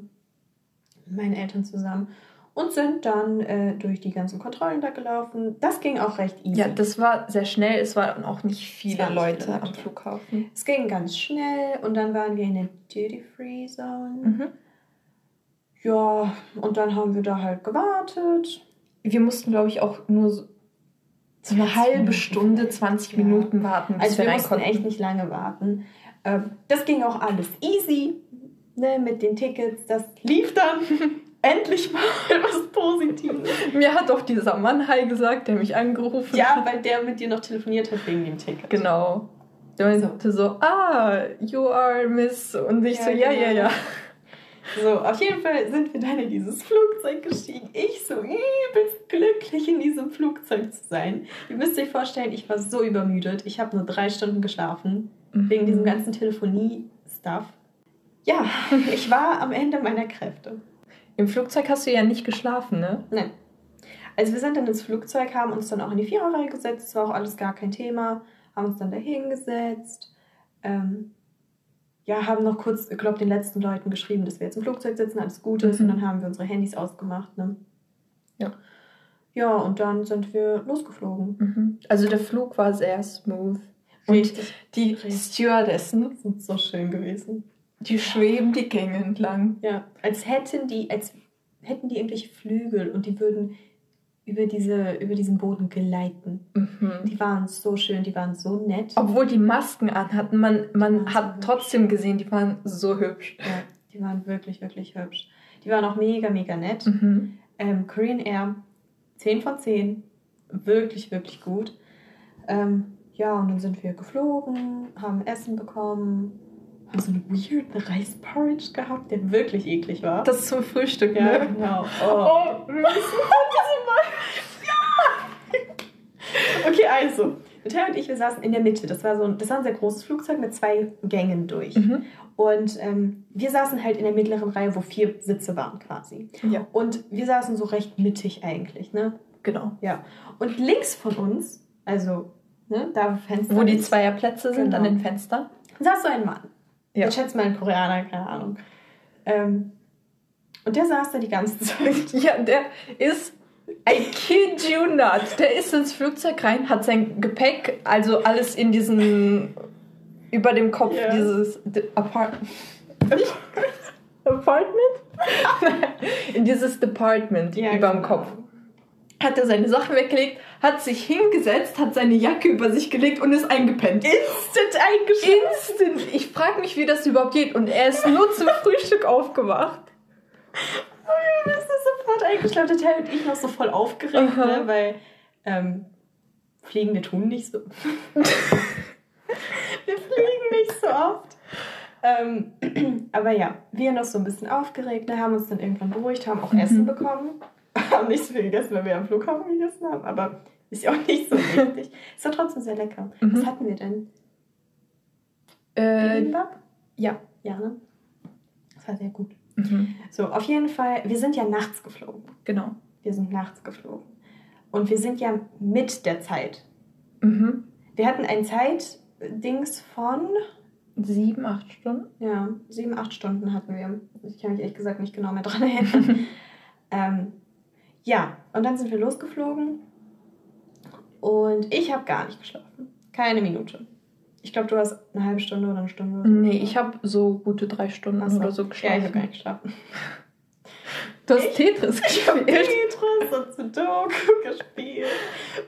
Mit meinen Eltern zusammen. Und sind dann äh, durch die ganzen Kontrollen da gelaufen. Das ging auch recht easy. Ja, das war sehr schnell. Es waren auch nicht viele Leute viele am Flughafen. es ging ganz schnell und dann waren wir in der Duty-Free-Zone. Mhm. Ja, und dann haben wir da halt gewartet. Wir mussten, glaube ich, auch nur so, eine 20 halbe Minuten Stunde, vielleicht. 20 Ja. Minuten warten, bis Also wir wir mussten konnten. echt nicht lange warten. Ähm, das ging auch alles easy ne, mit den Tickets. Das lief dann endlich mal was Positives. Mir hat auch dieser Mann Hi gesagt, der mich angerufen Ja, hat. weil der mit dir noch telefoniert hat wegen dem Ticket. Genau. Der meinte so, ah, you are Miss. Und ich Ja, so, ja, genau. ja, ja. So, auf jeden Fall sind wir dann in dieses Flugzeug gestiegen. Ich so übelst glücklich, in diesem Flugzeug zu sein. Ihr müsst euch vorstellen, ich war so übermüdet. Ich habe nur drei Stunden geschlafen. Wegen Mhm. diesem ganzen Telefonie-Stuff. Ja, ich war am Ende meiner Kräfte. Im Flugzeug hast du ja nicht geschlafen, ne? Nein. Also wir sind dann ins Flugzeug, haben uns dann auch in die Viererreihe gesetzt, das war auch alles gar kein Thema, haben uns dann da hingesetzt, ähm, ja, haben noch kurz, ich glaube, den letzten Leuten geschrieben, dass wir jetzt im Flugzeug sitzen, alles gut ist, Mhm. und dann haben wir unsere Handys ausgemacht, ne? Ja. Ja, und dann sind wir losgeflogen. Mhm. Also der Flug war sehr smooth. Und Richtig, die richtig. Stewardessen, sind so schön gewesen. Die schweben die Gänge entlang. Ja, als hätten die, als hätten die irgendwelche Flügel und die würden über, diese, über diesen Boden gleiten. Mhm. Die waren so schön, die waren so nett. Obwohl die Masken anhatten, man, man waren so hat hübsch. trotzdem gesehen, die waren so hübsch. Ja, die waren wirklich, wirklich hübsch. Die waren auch mega, mega nett. Mhm. Ähm, Korean Air, 10 von 10. Wirklich, wirklich gut. Ähm, ja, und dann sind wir geflogen, haben Essen bekommen, haben so einen weirden Reisporridge gehabt, der wirklich eklig war. Das zum Frühstück, ja, ne? genau. Oh, Oh. müssen Okay, also, Natalia und ich, wir saßen in der Mitte. Das war so ein, das war ein sehr großes Flugzeug mit zwei Gängen durch. Mhm. Und ähm, wir saßen halt in der mittleren Reihe, wo vier Sitze waren quasi. Ja, Und wir saßen so recht mittig eigentlich, ne? genau. Ja. Und links von uns, also ne, da wo Fenster Wo die Zweierplätze sind Genau. an den Fenstern. saß so ein Mann. Ja. Ich schätze mal ein Koreaner, keine Ahnung. Ähm, und der saß da die ganze Zeit. Ja, der ist, I kid you not, der ist ins Flugzeug rein, hat sein Gepäck, also alles in diesen, über dem Kopf, Ja. dieses D- Apart Apartment? in dieses Department Ja, über dem genau. Kopf. Hat er seine Sachen weggelegt, hat sich hingesetzt, hat seine Jacke über sich gelegt und ist eingepennt. Instant eingeschlafen. Instant. Ich frage mich, wie das überhaupt geht. Und er ist nur zum Frühstück aufgewacht. Oh, das ist sofort eingeschlafen. Der und ich noch so voll aufgeregt, ne, weil ähm, fliegen wir tun nicht so. wir fliegen nicht so oft. Ähm, aber ja, wir noch so ein bisschen aufgeregt, ne, haben uns dann irgendwann beruhigt, haben auch Mhm. Essen bekommen. Haben nicht so viel gegessen, weil wir am Flughafen gegessen haben, aber ist ja auch nicht so wichtig. Ist doch trotzdem sehr lecker. Mhm. Was hatten wir denn? Äh, Bibimbap? ja. Ja, ne? Das war sehr gut. Mhm. So, auf jeden Fall, wir sind ja nachts geflogen. Genau. Wir sind nachts geflogen. Und wir sind ja mit der Zeit. Mhm. Wir hatten ein Zeitdings von, Sieben, acht Stunden. ja, sieben, acht Stunden hatten wir. Ich kann mich ehrlich gesagt nicht genau mehr dran erinnern. ähm, ja, und dann sind wir losgeflogen. Und ich habe gar nicht geschlafen. Keine Minute. Ich glaube, du hast eine halbe Stunde oder eine Stunde. Oder Nee, geschlafen. ich habe so gute drei Stunden Ach so. oder so Ja, ich habe geschlafen. gar nicht geschlafen. du hast Tetris Ich habe gespielt. Tetris und Sudoku gespielt.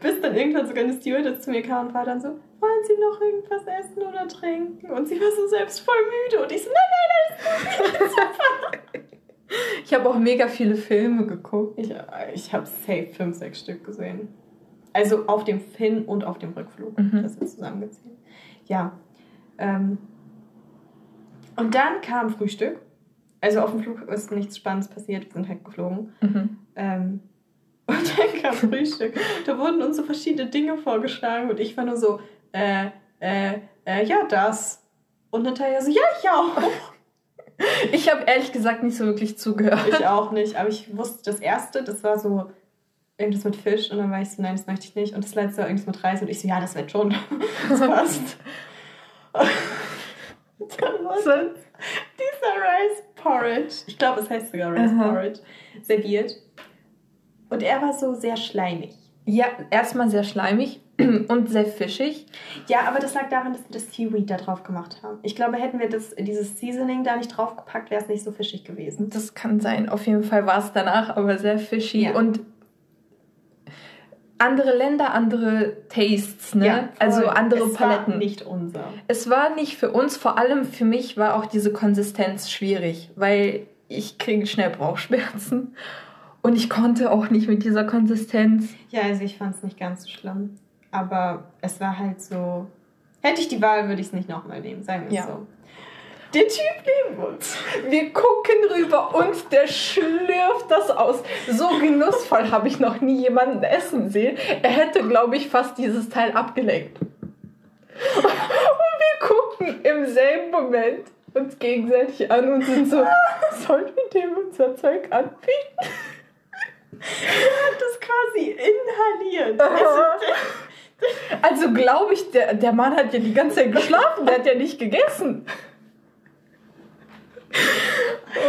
Bis dann irgendwann sogar eine Stewardess zu mir kam und war dann so, wollen Sie noch irgendwas essen oder trinken? Und sie war so selbst voll müde. Und ich so, nein, nein, nein, Ich habe auch mega viele Filme geguckt. Ich, ich habe safe fünf, sechs Stück gesehen. Also auf dem Hin- und auf dem Rückflug. Mhm. Das ist zusammengezählt. Ja. Ähm, und dann kam Frühstück. Also auf dem Flug ist nichts Spannendes passiert. Wir sind halt geflogen. Mhm. Ähm, und dann kam Frühstück. Da wurden uns so verschiedene Dinge vorgeschlagen und ich war nur so, äh, äh, äh, ja, das. Und Natalia so, ja, ich auch. Ich habe ehrlich gesagt nicht so wirklich zugehört. Ich auch nicht, aber ich wusste das erste, das war so irgendwas mit Fisch und dann war ich so, nein, das möchte ich nicht. Und das letzte war irgendwas mit Reis und ich so, ja, das wird schon. Das passt. Dann wurde So, dieser Rice Porridge, ich glaube, es heißt sogar Rice Aha. Porridge, serviert. Und er war so sehr schleimig. ja, erstmal sehr schleimig und sehr fischig. Ja, aber das lag daran, dass wir das Seaweed da drauf gemacht haben. Ich glaube, hätten wir das, dieses Seasoning da nicht draufgepackt, wäre es nicht so fischig gewesen. Das kann sein. Auf jeden Fall war es danach aber sehr fishy. Ja. Und andere Länder, andere Tastes, ne? voll. also andere es Paletten. War nicht unser. Es war nicht für uns, vor allem für mich war auch diese Konsistenz schwierig, weil ich kriege schnell Bauchschmerzen und ich konnte auch nicht mit dieser Konsistenz. Ja, also ich fand es nicht ganz so schlimm. Aber es war halt so. Hätte ich die Wahl, würde ich es nicht nochmal nehmen, sagen wir es Ja. so. Der Typ neben uns. Wir gucken rüber und der schlürft das aus. So genussvoll habe ich noch nie jemanden essen sehen. Er hätte, glaube ich, fast dieses Teil abgelenkt. Und wir gucken im selben Moment uns gegenseitig an und sind so, sollen wir dem unser Zeug anbieten? Er hat das quasi inhaliert. Also glaube ich, der, der Mann hat ja die ganze Zeit geschlafen, der hat ja nicht gegessen.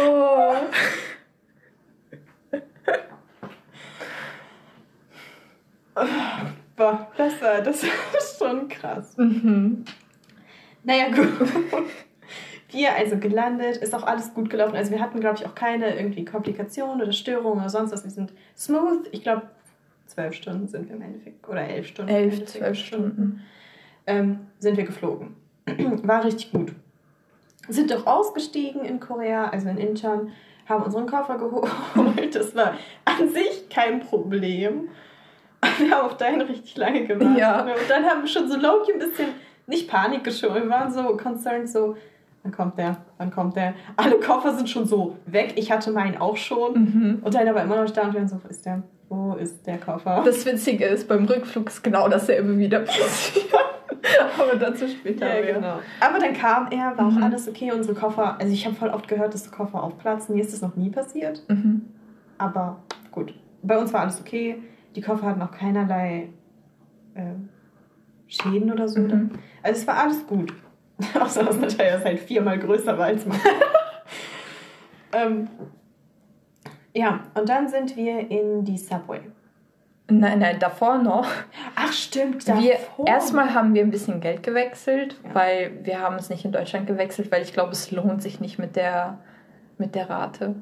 Oh. Boah, das war, das war schon krass. Mhm. Naja, gut. Wir also gelandet, ist auch alles gut gelaufen. Also wir hatten, glaube ich, auch keine irgendwie Komplikationen oder Störungen oder sonst was. Wir sind smooth. Ich glaube, zwölf Stunden sind wir im Endeffekt. Oder elf Stunden. Elf, zwölf Stunden. Ähm, sind wir geflogen. War richtig gut. Sind doch ausgestiegen in Korea, also in Incheon, haben unseren Koffer geholt. Das war an sich kein Problem. Wir haben auf deinen richtig lange gewartet. Ja. Und dann haben wir schon so Loki ein bisschen, nicht Panik geschoben, wir waren so concerned, so, Wann kommt der? Wann kommt der? Alle Koffer sind schon so weg. Ich hatte meinen auch schon. Mhm. Und dann aber immer noch da und wir so, wo ist der? Wo ist der Koffer? Das Witzige ist, beim Rückflug ist genau dasselbe wieder passiert. aber dazu später. Ja, genau. Aber dann kam er, war auch mhm. alles okay. Unsere Koffer, also ich habe voll oft gehört, dass die Koffer aufplatzen. Mir ist das noch nie passiert. Mhm. Aber gut. Bei uns war alles okay. Die Koffer hatten auch keinerlei äh, Schäden oder so. Mhm. Also es war alles gut. Außer dass Natalia halt viermal größer war als man. ähm, ja, und dann sind wir in die Subway. Nein, nein, davor noch. Ach stimmt, davor. Wir, erstmal haben wir ein bisschen Geld gewechselt, ja. weil wir haben es nicht in Deutschland gewechselt, weil ich glaube, es lohnt sich nicht mit der, mit der Rate.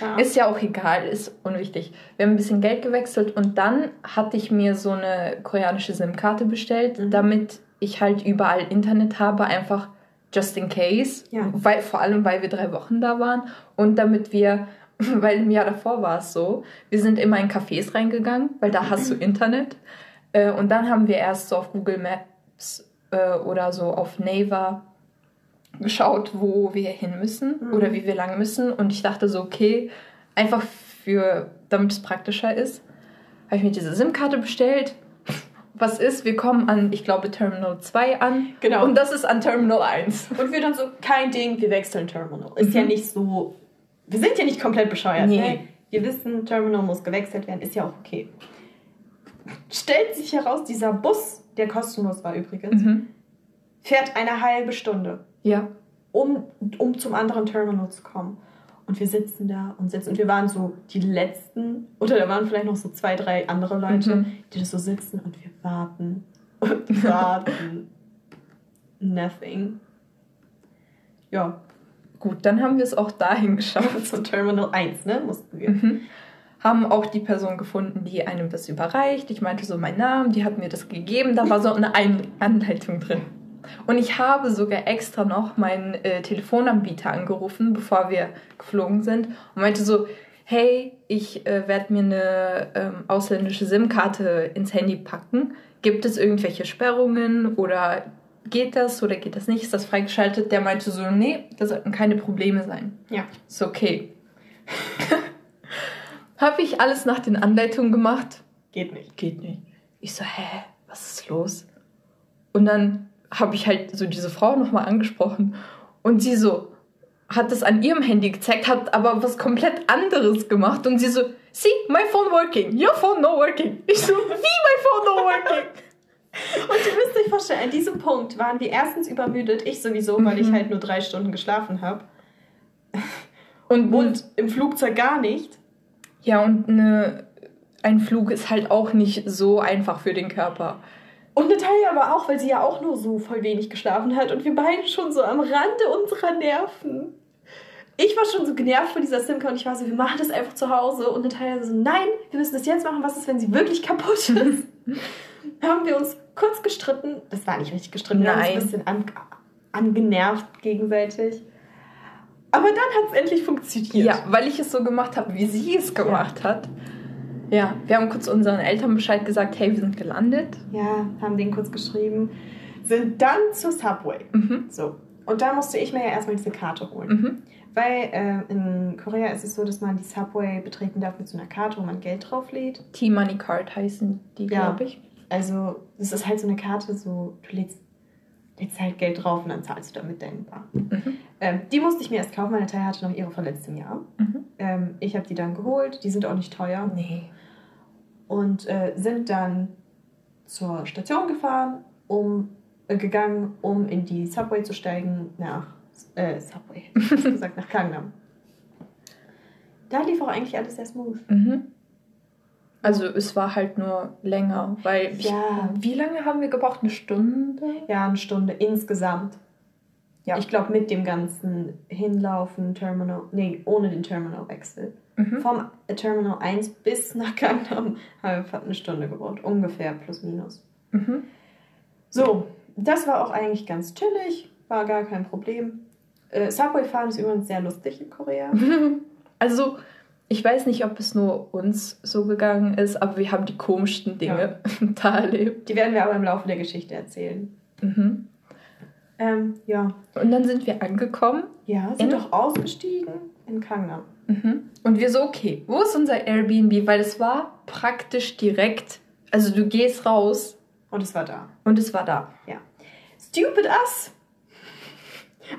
Ja. Ist ja auch egal, ist unwichtig. Wir haben ein bisschen Geld gewechselt und dann hatte ich mir so eine koreanische SIM-Karte bestellt, mhm. damit ich halt überall Internet habe, einfach just in case. Ja. Weil, vor allem, weil wir drei Wochen da waren und damit wir, weil im Jahr davor war es so, wir sind immer in Cafés reingegangen, weil da hast du Internet. Äh, und dann haben wir erst so auf Google Maps äh, oder so auf Naver geschaut, wo wir hin müssen mhm. oder wie wir lang müssen. Und ich dachte so, okay, einfach für, damit es praktischer ist, habe ich mir diese SIM-Karte bestellt was ist, wir kommen an, ich glaube, Terminal 2 an. Genau. Und das ist an Terminal 1. Und wir dann so, kein Ding, wir wechseln Terminal. Ist mhm. ja nicht so, wir sind ja nicht komplett bescheuert. Nee. Ne? Wir wissen, Terminal muss gewechselt werden, ist ja auch okay. Stellt sich heraus, dieser Bus, der kostenlos war übrigens, mhm. fährt eine halbe Stunde. Ja. Um, um zum anderen Terminal zu kommen. Und wir sitzen da und sitzen. Und wir waren so die Letzten, oder da waren vielleicht noch so zwei, drei andere Leute, mhm. die da so sitzen und wir warten und warten. Nothing. Ja. Gut, dann haben wir es auch dahin geschafft. Zum Terminal 1, ne? Mussten wir. Mhm. Haben auch die Person gefunden, die einem das überreicht. Ich meinte so meinen Namen, die hat mir das gegeben. Da war so eine Anleitung drin. Und ich habe sogar extra noch meinen äh, Telefonanbieter angerufen, bevor wir geflogen sind und meinte so, hey, ich äh, werde mir eine ähm, ausländische SIM-Karte ins Handy packen. Gibt es irgendwelche Sperrungen oder geht das oder geht das nicht? Ist das freigeschaltet? Der meinte so, nee, da sollten keine Probleme sein. Ja. Ist okay. habe ich alles nach den Anleitungen gemacht? Geht nicht. Geht nicht. Ich so, hä, was ist los? Und dann habe ich halt so diese Frau nochmal angesprochen und sie so hat das an ihrem Handy gezeigt, hat aber was komplett anderes gemacht und sie so, see, my phone working, your phone no working. Ich so, wie my phone no working? Und ihr müsst euch vorstellen, an diesem Punkt waren wir erstens übermüdet, ich sowieso, weil ich mhm. halt nur drei Stunden geschlafen habe. Und, und im Flugzeug gar nicht. Ja, und eine, ein Flug ist halt auch nicht so einfach für den Körper. Und Natalia aber auch, weil sie ja auch nur so voll wenig geschlafen hat und wir beide schon so am Rande unserer Nerven. Ich war schon so genervt von dieser Simca und ich war so, wir machen das einfach zu Hause. Und Natalia so, nein, wir müssen das jetzt machen. Was ist, wenn sie wirklich kaputt ist? haben wir uns kurz gestritten. Das war nicht richtig gestritten, nein. wir haben uns ein bisschen an, angenervt gegenseitig. Aber dann hat es endlich funktioniert. Ja, weil ich es so gemacht habe, wie sie es gemacht ja. hat. Ja, wir haben kurz unseren Eltern Bescheid gesagt, hey, wir sind gelandet. Ja, haben denen kurz geschrieben. Sind dann zur Subway. Mhm. So. Und da musste ich mir ja erstmal diese Karte holen. Mhm. Weil äh, in Korea ist es so, dass man die Subway betreten darf mit so einer Karte, wo man Geld drauflädt. T-Money Card heißen die, ja. glaube ich. Also, es ist halt so eine Karte, so, du lädst, lädst halt Geld drauf und dann zahlst du damit deinen Bar. Mhm. Ähm, die musste ich mir erst kaufen, meine Teil hatte noch ihre von letztem Jahr. Mhm. Ähm, ich habe die dann geholt, die sind auch nicht teuer. Nee und äh, sind dann zur Station gefahren, um äh, gegangen, um in die Subway zu steigen nach äh, Subway, gesagt nach Gangnam. Da lief auch eigentlich alles sehr smooth. Mhm. Also es war halt nur länger, weil ich, Ja. wie lange haben wir gebraucht? Eine Stunde? Ja, eine Stunde insgesamt. Ja. Ich glaube, mit dem ganzen Hinlaufen, Terminal, nee, ohne den Terminalwechsel. Mhm. Vom Terminal 1 bis nach Gangnam haben wir fast eine Stunde gebraucht. Ungefähr, plus minus. Mhm. So, das war auch eigentlich ganz chillig, war gar kein Problem. Äh, Subway fahren ist übrigens sehr lustig in Korea. Also ich weiß nicht, ob es nur uns so gegangen ist, aber wir haben die komischsten Dinge da erlebt. Die werden wir aber im Laufe der Geschichte erzählen. Mhm. Ähm, ja. Und dann sind wir angekommen Ja, sind In- doch ausgestiegen in Gangnam. Mhm. Und wir so, okay, wo ist unser Airbnb? Weil es war praktisch direkt, also du gehst raus Und es war da. und es war da. Stupid us!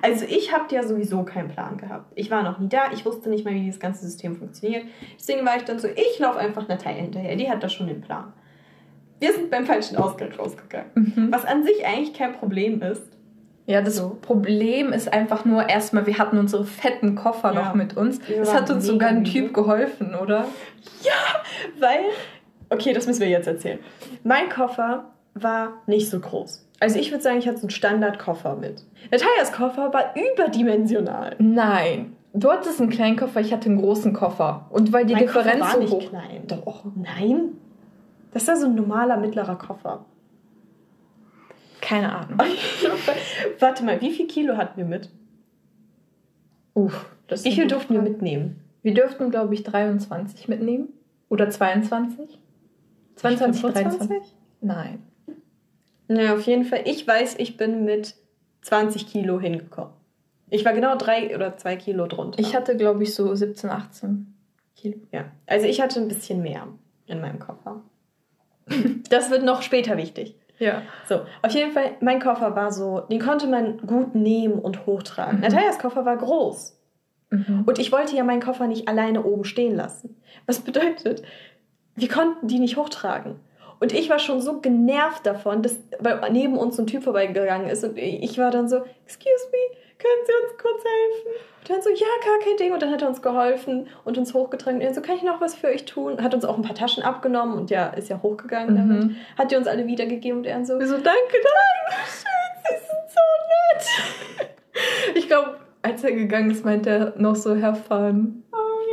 Also ich habe ja sowieso keinen Plan gehabt. Ich war noch nie da, ich wusste nicht mal, wie dieses ganze System funktioniert. Deswegen war ich dann so, ich laufe einfach Natalia hinterher, die hat da schon den Plan. Wir sind beim falschen Ausgang rausgegangen. Mhm. Was an sich eigentlich kein Problem ist. Ja, das So. Problem ist einfach nur erstmal, wir hatten unsere fetten Koffer Ja. noch mit uns. Wir waren hat uns sogar ein. Typ geholfen, oder? Weil, okay, das müssen wir jetzt erzählen. Mein Koffer war nicht so groß. Also ich würde sagen, ich hatte so einen Standardkoffer mit. Natalias Koffer war überdimensional. Nein. Du hattest einen kleinen Koffer, ich hatte einen großen Koffer. Und weil die Mein Differenz Koffer war so nicht hoch. klein. Doch. Nein. Das war so ein normaler mittlerer Koffer. Keine Ahnung. Warte mal, wie viel Kilo hatten wir mit? Uff. Das ist Wie viel durften wir mitnehmen? Wir dürften, glaube ich, 23 mitnehmen. Oder 22? 22, 23? Nein. Naja, auf jeden Fall. Ich weiß, ich bin mit 20 Kilo hingekommen. Ich war genau drei oder zwei Kilo drunter. Ich hatte, glaube ich, so 17, 18 Kilo. ja. Also ich hatte ein bisschen mehr in meinem Koffer. Das wird noch später wichtig. Ja. So, auf jeden Fall, mein Koffer war so, den konnte man gut nehmen und hochtragen. Mhm. Natalias Koffer war groß. Mhm. Und ich wollte ja meinen Koffer nicht alleine oben stehen lassen. Was bedeutet, wir konnten die nicht hochtragen. Und ich war schon so genervt davon, dass neben uns ein Typ vorbeigegangen ist. Und ich war dann so, excuse me, können Sie uns kurz helfen? Und dann so, ja, gar kein Ding. Und dann hat er uns geholfen und uns hochgetragen. Und er so, kann ich noch was für euch tun? Hat uns auch ein paar Taschen abgenommen und ja, ist ja hochgegangen damit. Mhm. Hat die uns alle wiedergegeben und er so, Wir so, danke, Dankeschön, Sie sind so nett. Ich glaube, als er gegangen ist, meinte er noch so, Herr Fun.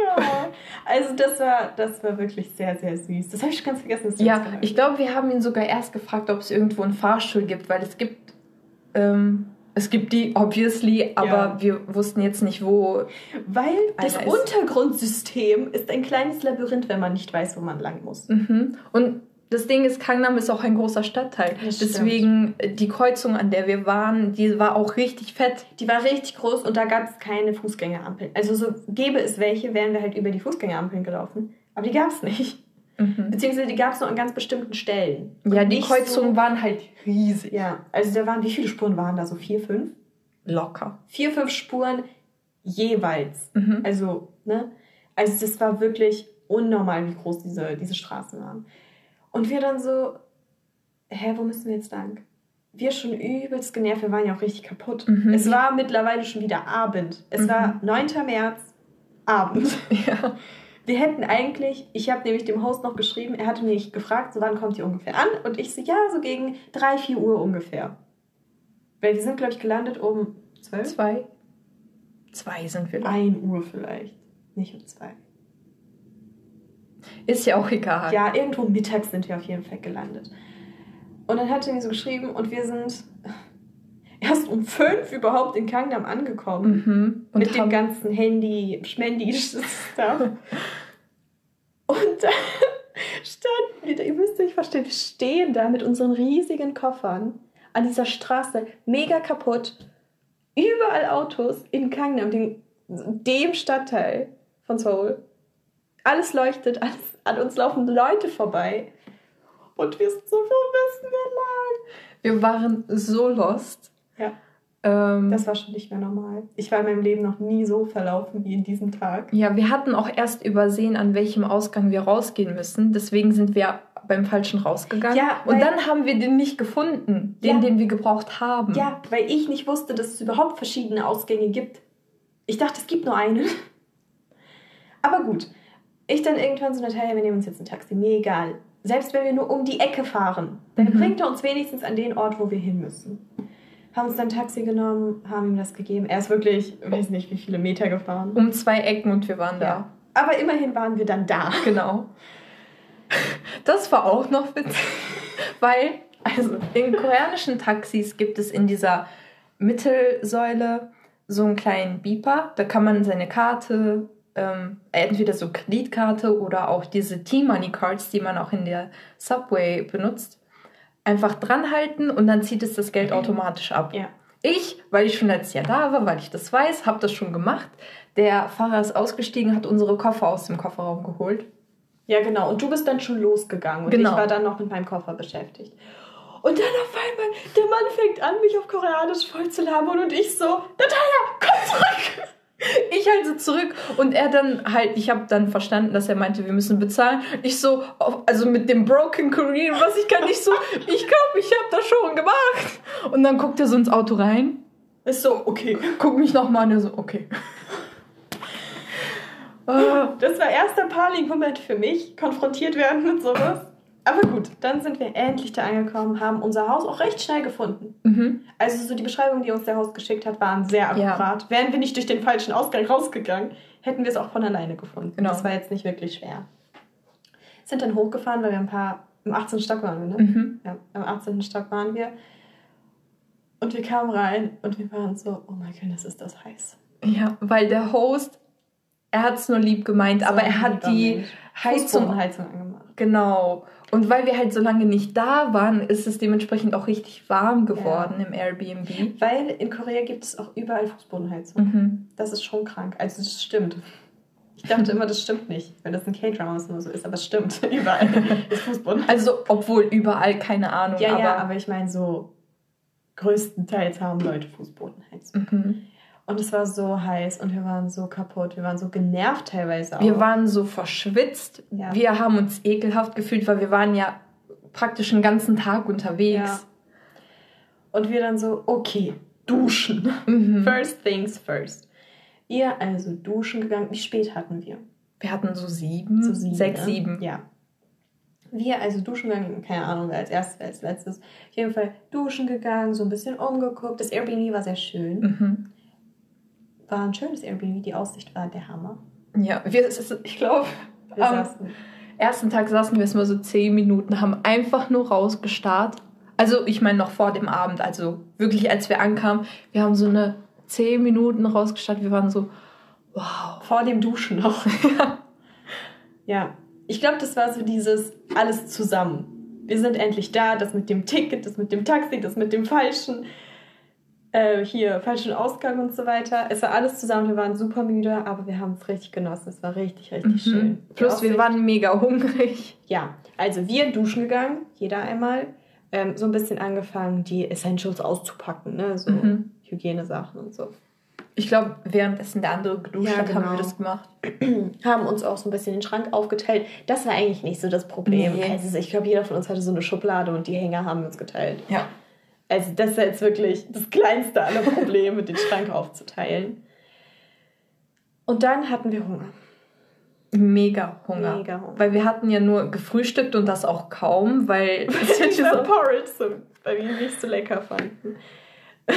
Ja. Also das war, das war wirklich sehr, sehr süß. Das habe ich schon ganz vergessen, dass Ja, ich glaube, wir haben ihn sogar erst gefragt, ob es irgendwo einen Fahrstuhl gibt, weil es gibt, ähm, es gibt die, obviously, aber Ja. wir wussten jetzt nicht, wo. Weil das ist- Untergrundsystem ist ein kleines Labyrinth, wenn man nicht weiß, wo man lang muss. Mhm. Und das Ding ist, Kangnam ist auch ein großer Stadtteil. Deswegen, äh, die Kreuzung, an der wir waren, die war auch richtig fett. Die war richtig groß und da gab es keine Fußgängerampeln. Also so gäbe es welche, wären wir halt über die Fußgängerampeln gelaufen. Aber die gab es nicht. Mhm. Beziehungsweise die gab es nur an ganz bestimmten Stellen. Ja, Und die Kreuzungen So, waren halt riesig. ja, also da waren, wie viele Spuren waren da? So vier, fünf? Locker. Vier, fünf Spuren jeweils. Mhm. Also, ne? Also das war wirklich unnormal, wie groß diese, diese Straßen waren. Und wir dann so, hä, wo müssen wir jetzt lang? Wir schon übelst genervt, wir waren ja auch richtig kaputt. Mhm. Es war mittlerweile schon wieder Abend. Es Mhm. war 9. März, Abend. Ja. Wir hätten eigentlich, ich habe nämlich dem Host noch geschrieben, er hatte mich gefragt, so wann kommt ihr ungefähr an? Und ich so, ja, so gegen 3, 4 Uhr ungefähr. Weil wir sind, glaube ich, gelandet um 12? Zwei. Zwei sind wir. 1 Uhr vielleicht. Nicht um 2. Ist ja auch egal. Ja, irgendwo mittags sind wir auf jeden Fall gelandet. Und dann hat er mir so geschrieben und wir sind erst um fünf überhaupt in Gangnam angekommen. Mhm. Und mit dem ganzen Handy, Schmendi-Stuff. und da standen wir ihr müsst euch vorstellen, wir stehen da mit unseren riesigen Koffern an dieser Straße, mega kaputt. Überall Autos in Gangnam, dem, dem Stadtteil von Seoul. Alles leuchtet, alles, an uns laufen Leute vorbei. Und wir sind so, wo müssen wir lang? wir waren so lost. Ja. Ähm, Das war schon nicht mehr normal. Ich war in meinem Leben noch nie so verlaufen wie in diesem Tag. ja, wir hatten auch erst übersehen, an welchem Ausgang wir rausgehen müssen. Deswegen sind wir beim falschen rausgegangen. Ja, Und dann haben wir den nicht gefunden, den, Ja. den wir gebraucht haben. Ja, weil ich nicht wusste, dass es überhaupt verschiedene Ausgänge gibt. Ich dachte, es gibt nur einen. Aber gut. Ich dann irgendwann so, Natalia, wir nehmen uns jetzt ein Taxi, mir egal. Selbst wenn wir nur um die Ecke fahren, dann Mhm. bringt er uns wenigstens an den Ort, wo wir hin müssen. Haben uns dann ein Taxi genommen, haben ihm das gegeben. Er ist wirklich, weiß nicht, wie viele Meter gefahren. Um zwei Ecken und wir waren da. Ja. Aber immerhin waren wir dann da. Genau. Das war auch noch witzig, weil also in koreanischen Taxis gibt es in dieser Mittelsäule so einen kleinen Beeper. Da kann man seine Karte, ähm, entweder so Kreditkarte oder auch diese T-Money Cards, die man auch in der Subway benutzt, einfach dran halten und dann zieht es das Geld automatisch ab. Ja. Ich, weil ich schon letztes Jahr da war, weil ich das weiß, habe das schon gemacht. Der Fahrer ist ausgestiegen, hat unsere Koffer aus dem Kofferraum geholt. Ja, genau. Und du bist dann schon losgegangen und Genau. ich war dann noch mit meinem Koffer beschäftigt. Und dann auf einmal, der Mann fängt an, mich auf Koreanisch voll zu labern und ich so, Natalia, komm zurück! Ich halte zurück und er dann halt, ich habe dann verstanden, dass er meinte, wir müssen bezahlen. Ich so, also mit dem Broken Korean, was ich kann, ich so, ich glaube, ich habe das schon gemacht. Und dann guckt er so ins Auto rein, Ist so, okay. guckt mich nochmal an, er so, okay. Das war erster Panik-Moment für mich, konfrontiert werden mit sowas. Aber gut, dann sind wir endlich da angekommen, haben unser Haus auch recht schnell gefunden. mhm. Also so die Beschreibungen, die uns der Haus geschickt hat, waren sehr Ja. akkurat. Wären wir nicht durch den falschen Ausgang rausgegangen, hätten wir es auch von alleine gefunden. Genau. Das war jetzt nicht wirklich schwer. Sind dann hochgefahren, weil wir ein paar, im 18. Stock waren wir, ne? Mhm. Ja, im 18. Stock waren wir. Und wir kamen rein und wir waren so, oh mein Gott, ist das heiß. Ja, weil der Host, er hat es nur lieb gemeint, So aber er hat die. Heizung Fußbodenheizung angemacht. Genau. Und weil wir halt so lange nicht da waren, ist es dementsprechend auch richtig warm geworden im Airbnb. Weil in Korea gibt es auch überall Fußbodenheizung. Mhm. Das ist schon krank. Also das stimmt. Ich dachte immer, das stimmt nicht, wenn das in K-Dramas nur so ist, aber es stimmt. Überall ist Fußboden. Also, obwohl überall, keine Ahnung. Ja, aber, ja, aber ich meine so, größtenteils haben Leute Fußbodenheizung. Mhm. Und es war so heiß und wir waren so kaputt, wir waren so genervt teilweise auch. Wir waren so verschwitzt. Ja. Wir haben uns ekelhaft gefühlt, weil wir waren ja praktisch den ganzen Tag unterwegs. Und wir dann so, okay, duschen. Mhm. First things first. Wir also duschen gegangen. Wie spät hatten wir? Wir hatten so sieben, So sieben, sechs, ne? sieben. Ja. Wir also duschen gegangen, keine Ahnung, wer als erstes, als letztes. Auf jeden Fall duschen gegangen, so ein bisschen umgeguckt. Das Airbnb war sehr schön. Mhm. War ein schönes Airbnb, die Aussicht war der Hammer. Ja, wir, ich glaube, am ersten Tag saßen wir erst mal so zehn Minuten, haben einfach nur rausgestarrt. Also, ich meine, noch vor dem Abend, also wirklich, als wir ankamen, wir haben so eine zehn Minuten rausgestarrt. Wir waren so, wow. Vor dem Duschen noch. ja. Ich glaube, das war so dieses alles zusammen. Wir sind endlich da, das mit dem Ticket, das mit dem Taxi, das mit dem falschen, äh, hier, falschen Ausgang und so weiter. Es war alles zusammen, wir waren super müde, aber wir haben es richtig genossen. Es war richtig, richtig schön. Mhm. Plus, Die wir waren mega hungrig. Ja, also wir duschen gegangen, jeder einmal. Ähm, so ein bisschen angefangen, die Essentials auszupacken, ne? So Mhm. Hygienesachen und so. Ich glaube, währenddessen der andere geduscht Ja, hat, haben genau. wir das gemacht. haben uns auch so ein bisschen den Schrank aufgeteilt. Das war eigentlich nicht so das Problem. Nee. Also ich glaube, jeder von uns hatte so eine Schublade und die Hänger haben wir uns geteilt. Ja. Also das ist jetzt wirklich das kleinste aller Probleme, den Schrank aufzuteilen. Und dann hatten wir Hunger. Mega Hunger. Mega Hunger. Weil wir hatten ja nur gefrühstückt und das auch kaum, weil Dieser so, Porridge so, weil wir nicht so lecker fanden. so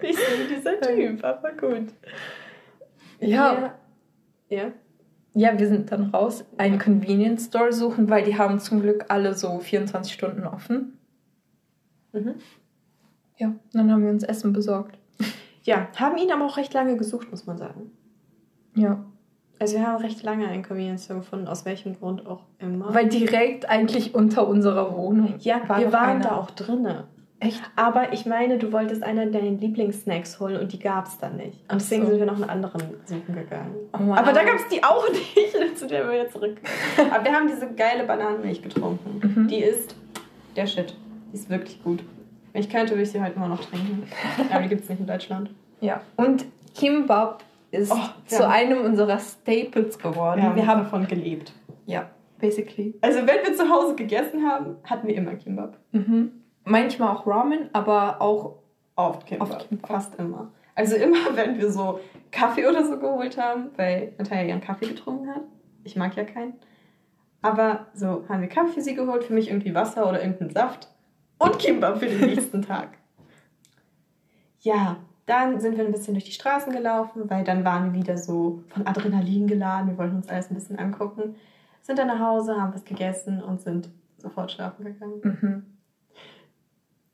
wie dieser Typ, aber gut. ja, Ja. ja, wir sind dann raus, einen Convenience Store suchen, weil die haben zum Glück alle so 24 Stunden offen. Mhm. Ja, dann haben wir uns Essen besorgt. Ja, haben ihn aber auch recht lange gesucht, muss man sagen. Ja. Also wir haben recht lange einen Convenience Store gefunden, aus welchem Grund auch immer. Weil direkt eigentlich unter unserer Wohnung. ja, war wir waren einer. da auch drinne. Echt? Aber ich meine, du wolltest einer deiner Lieblingssnacks holen und die gab es dann nicht. Und deswegen so. sind wir noch einen anderen suchen gegangen. Oh. Aber da gab es die auch nicht, zu der wir jetzt zurück. Aber wir haben diese geile Bananenmilch getrunken. Mhm. Die ist der Shit. Die ist wirklich gut. Wenn ich könnte, würde ich sie heute immer noch trinken. Aber die gibt es nicht in Deutschland. Ja. Und Kimbap ist Oh, ja. zu einem unserer Staples geworden. Ja, wir haben. davon gelebt. Ja, basically. Also wenn wir zu Hause gegessen haben, hatten wir immer Kimbab. Mhm. Manchmal auch Ramen, aber auch. Oft Kimbab. Oft Kimbab. Fast immer. Also immer, wenn wir so Kaffee oder so geholt haben, weil Natalia ihren Kaffee getrunken hat. Ich mag ja keinen. Aber so haben wir Kaffee für sie geholt, für mich irgendwie Wasser oder irgendeinen Saft und Kimbab für den nächsten Tag. Ja, dann sind wir ein bisschen durch die Straßen gelaufen, weil dann waren wir wieder so von Adrenalin geladen. Wir wollten uns alles ein bisschen angucken. Sind dann nach Hause, haben was gegessen und sind sofort schlafen gegangen. Mhm.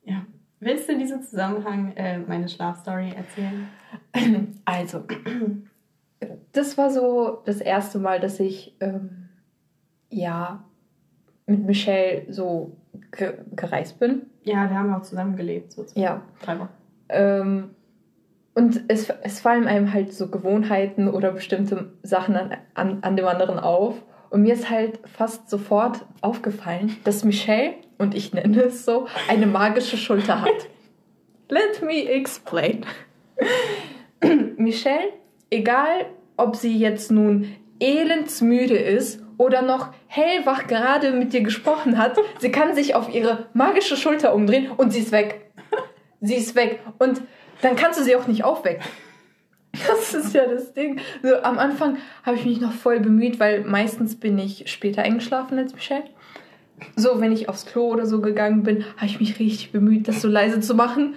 Ja. Willst du in diesem Zusammenhang äh, meine Schlafstory erzählen? Also, das war so das erste Mal, dass ich ähm, ja mit Michelle so ge gereist bin. Ja, wir haben auch zusammen gelebt, so zwei, Ja. drei Wochen. Ähm, und es, es fallen einem halt so Gewohnheiten oder bestimmte Sachen an, an, an dem anderen auf. Und mir ist halt fast sofort aufgefallen, dass Michelle, und ich nenne es so, eine magische Schulter hat. Let me explain. Michelle, egal ob sie jetzt nun elendsmüde ist oder noch hellwach gerade mit dir gesprochen hat, sie kann sich auf ihre magische Schulter umdrehen und sie ist weg. Sie ist weg. Und dann kannst du sie auch nicht aufwecken. Das ist ja das Ding. So, am Anfang habe ich mich noch voll bemüht, weil meistens bin ich später eingeschlafen als Michelle. So, wenn ich aufs Klo oder so gegangen bin, habe ich mich richtig bemüht, das so leise zu machen.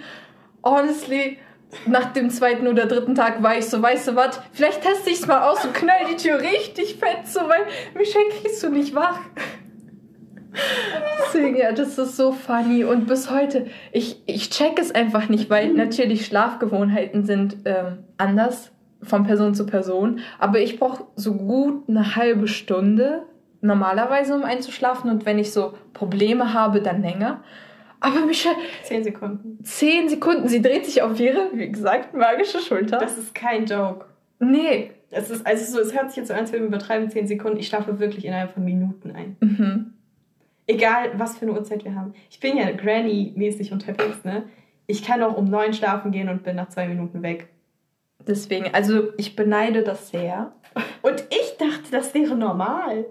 Honestly, nach dem zweiten oder dritten Tag war ich so, weißt du was, vielleicht teste ich es mal aus und knall die Tür richtig fett, so, weil Michelle kriegst du nicht wach. Deswegen, ja, das ist so funny. Und bis heute, ich, ich check es einfach nicht, weil natürlich Schlafgewohnheiten sind ähm, anders von Person zu Person. Aber ich brauche so gut eine halbe Stunde normalerweise, um einzuschlafen. Und wenn ich so Probleme habe, dann länger. Aber Michelle, Zehn Sekunden. zehn Sekunden, sie dreht sich auf ihre, wie gesagt, magische Schulter. Das ist kein Joke. nee. Es ist, also so, es hört sich jetzt so an, als würden wir übertreiben, zehn Sekunden. Ich schlafe wirklich innerhalb von Minuten ein. Mhm. Egal, was für eine Uhrzeit wir haben. Ich bin ja Granny-mäßig unterwegs, ne? Ich kann auch um neun schlafen gehen und bin nach zwei Minuten weg. Deswegen, also ich beneide das sehr. Und ich dachte, das wäre normal.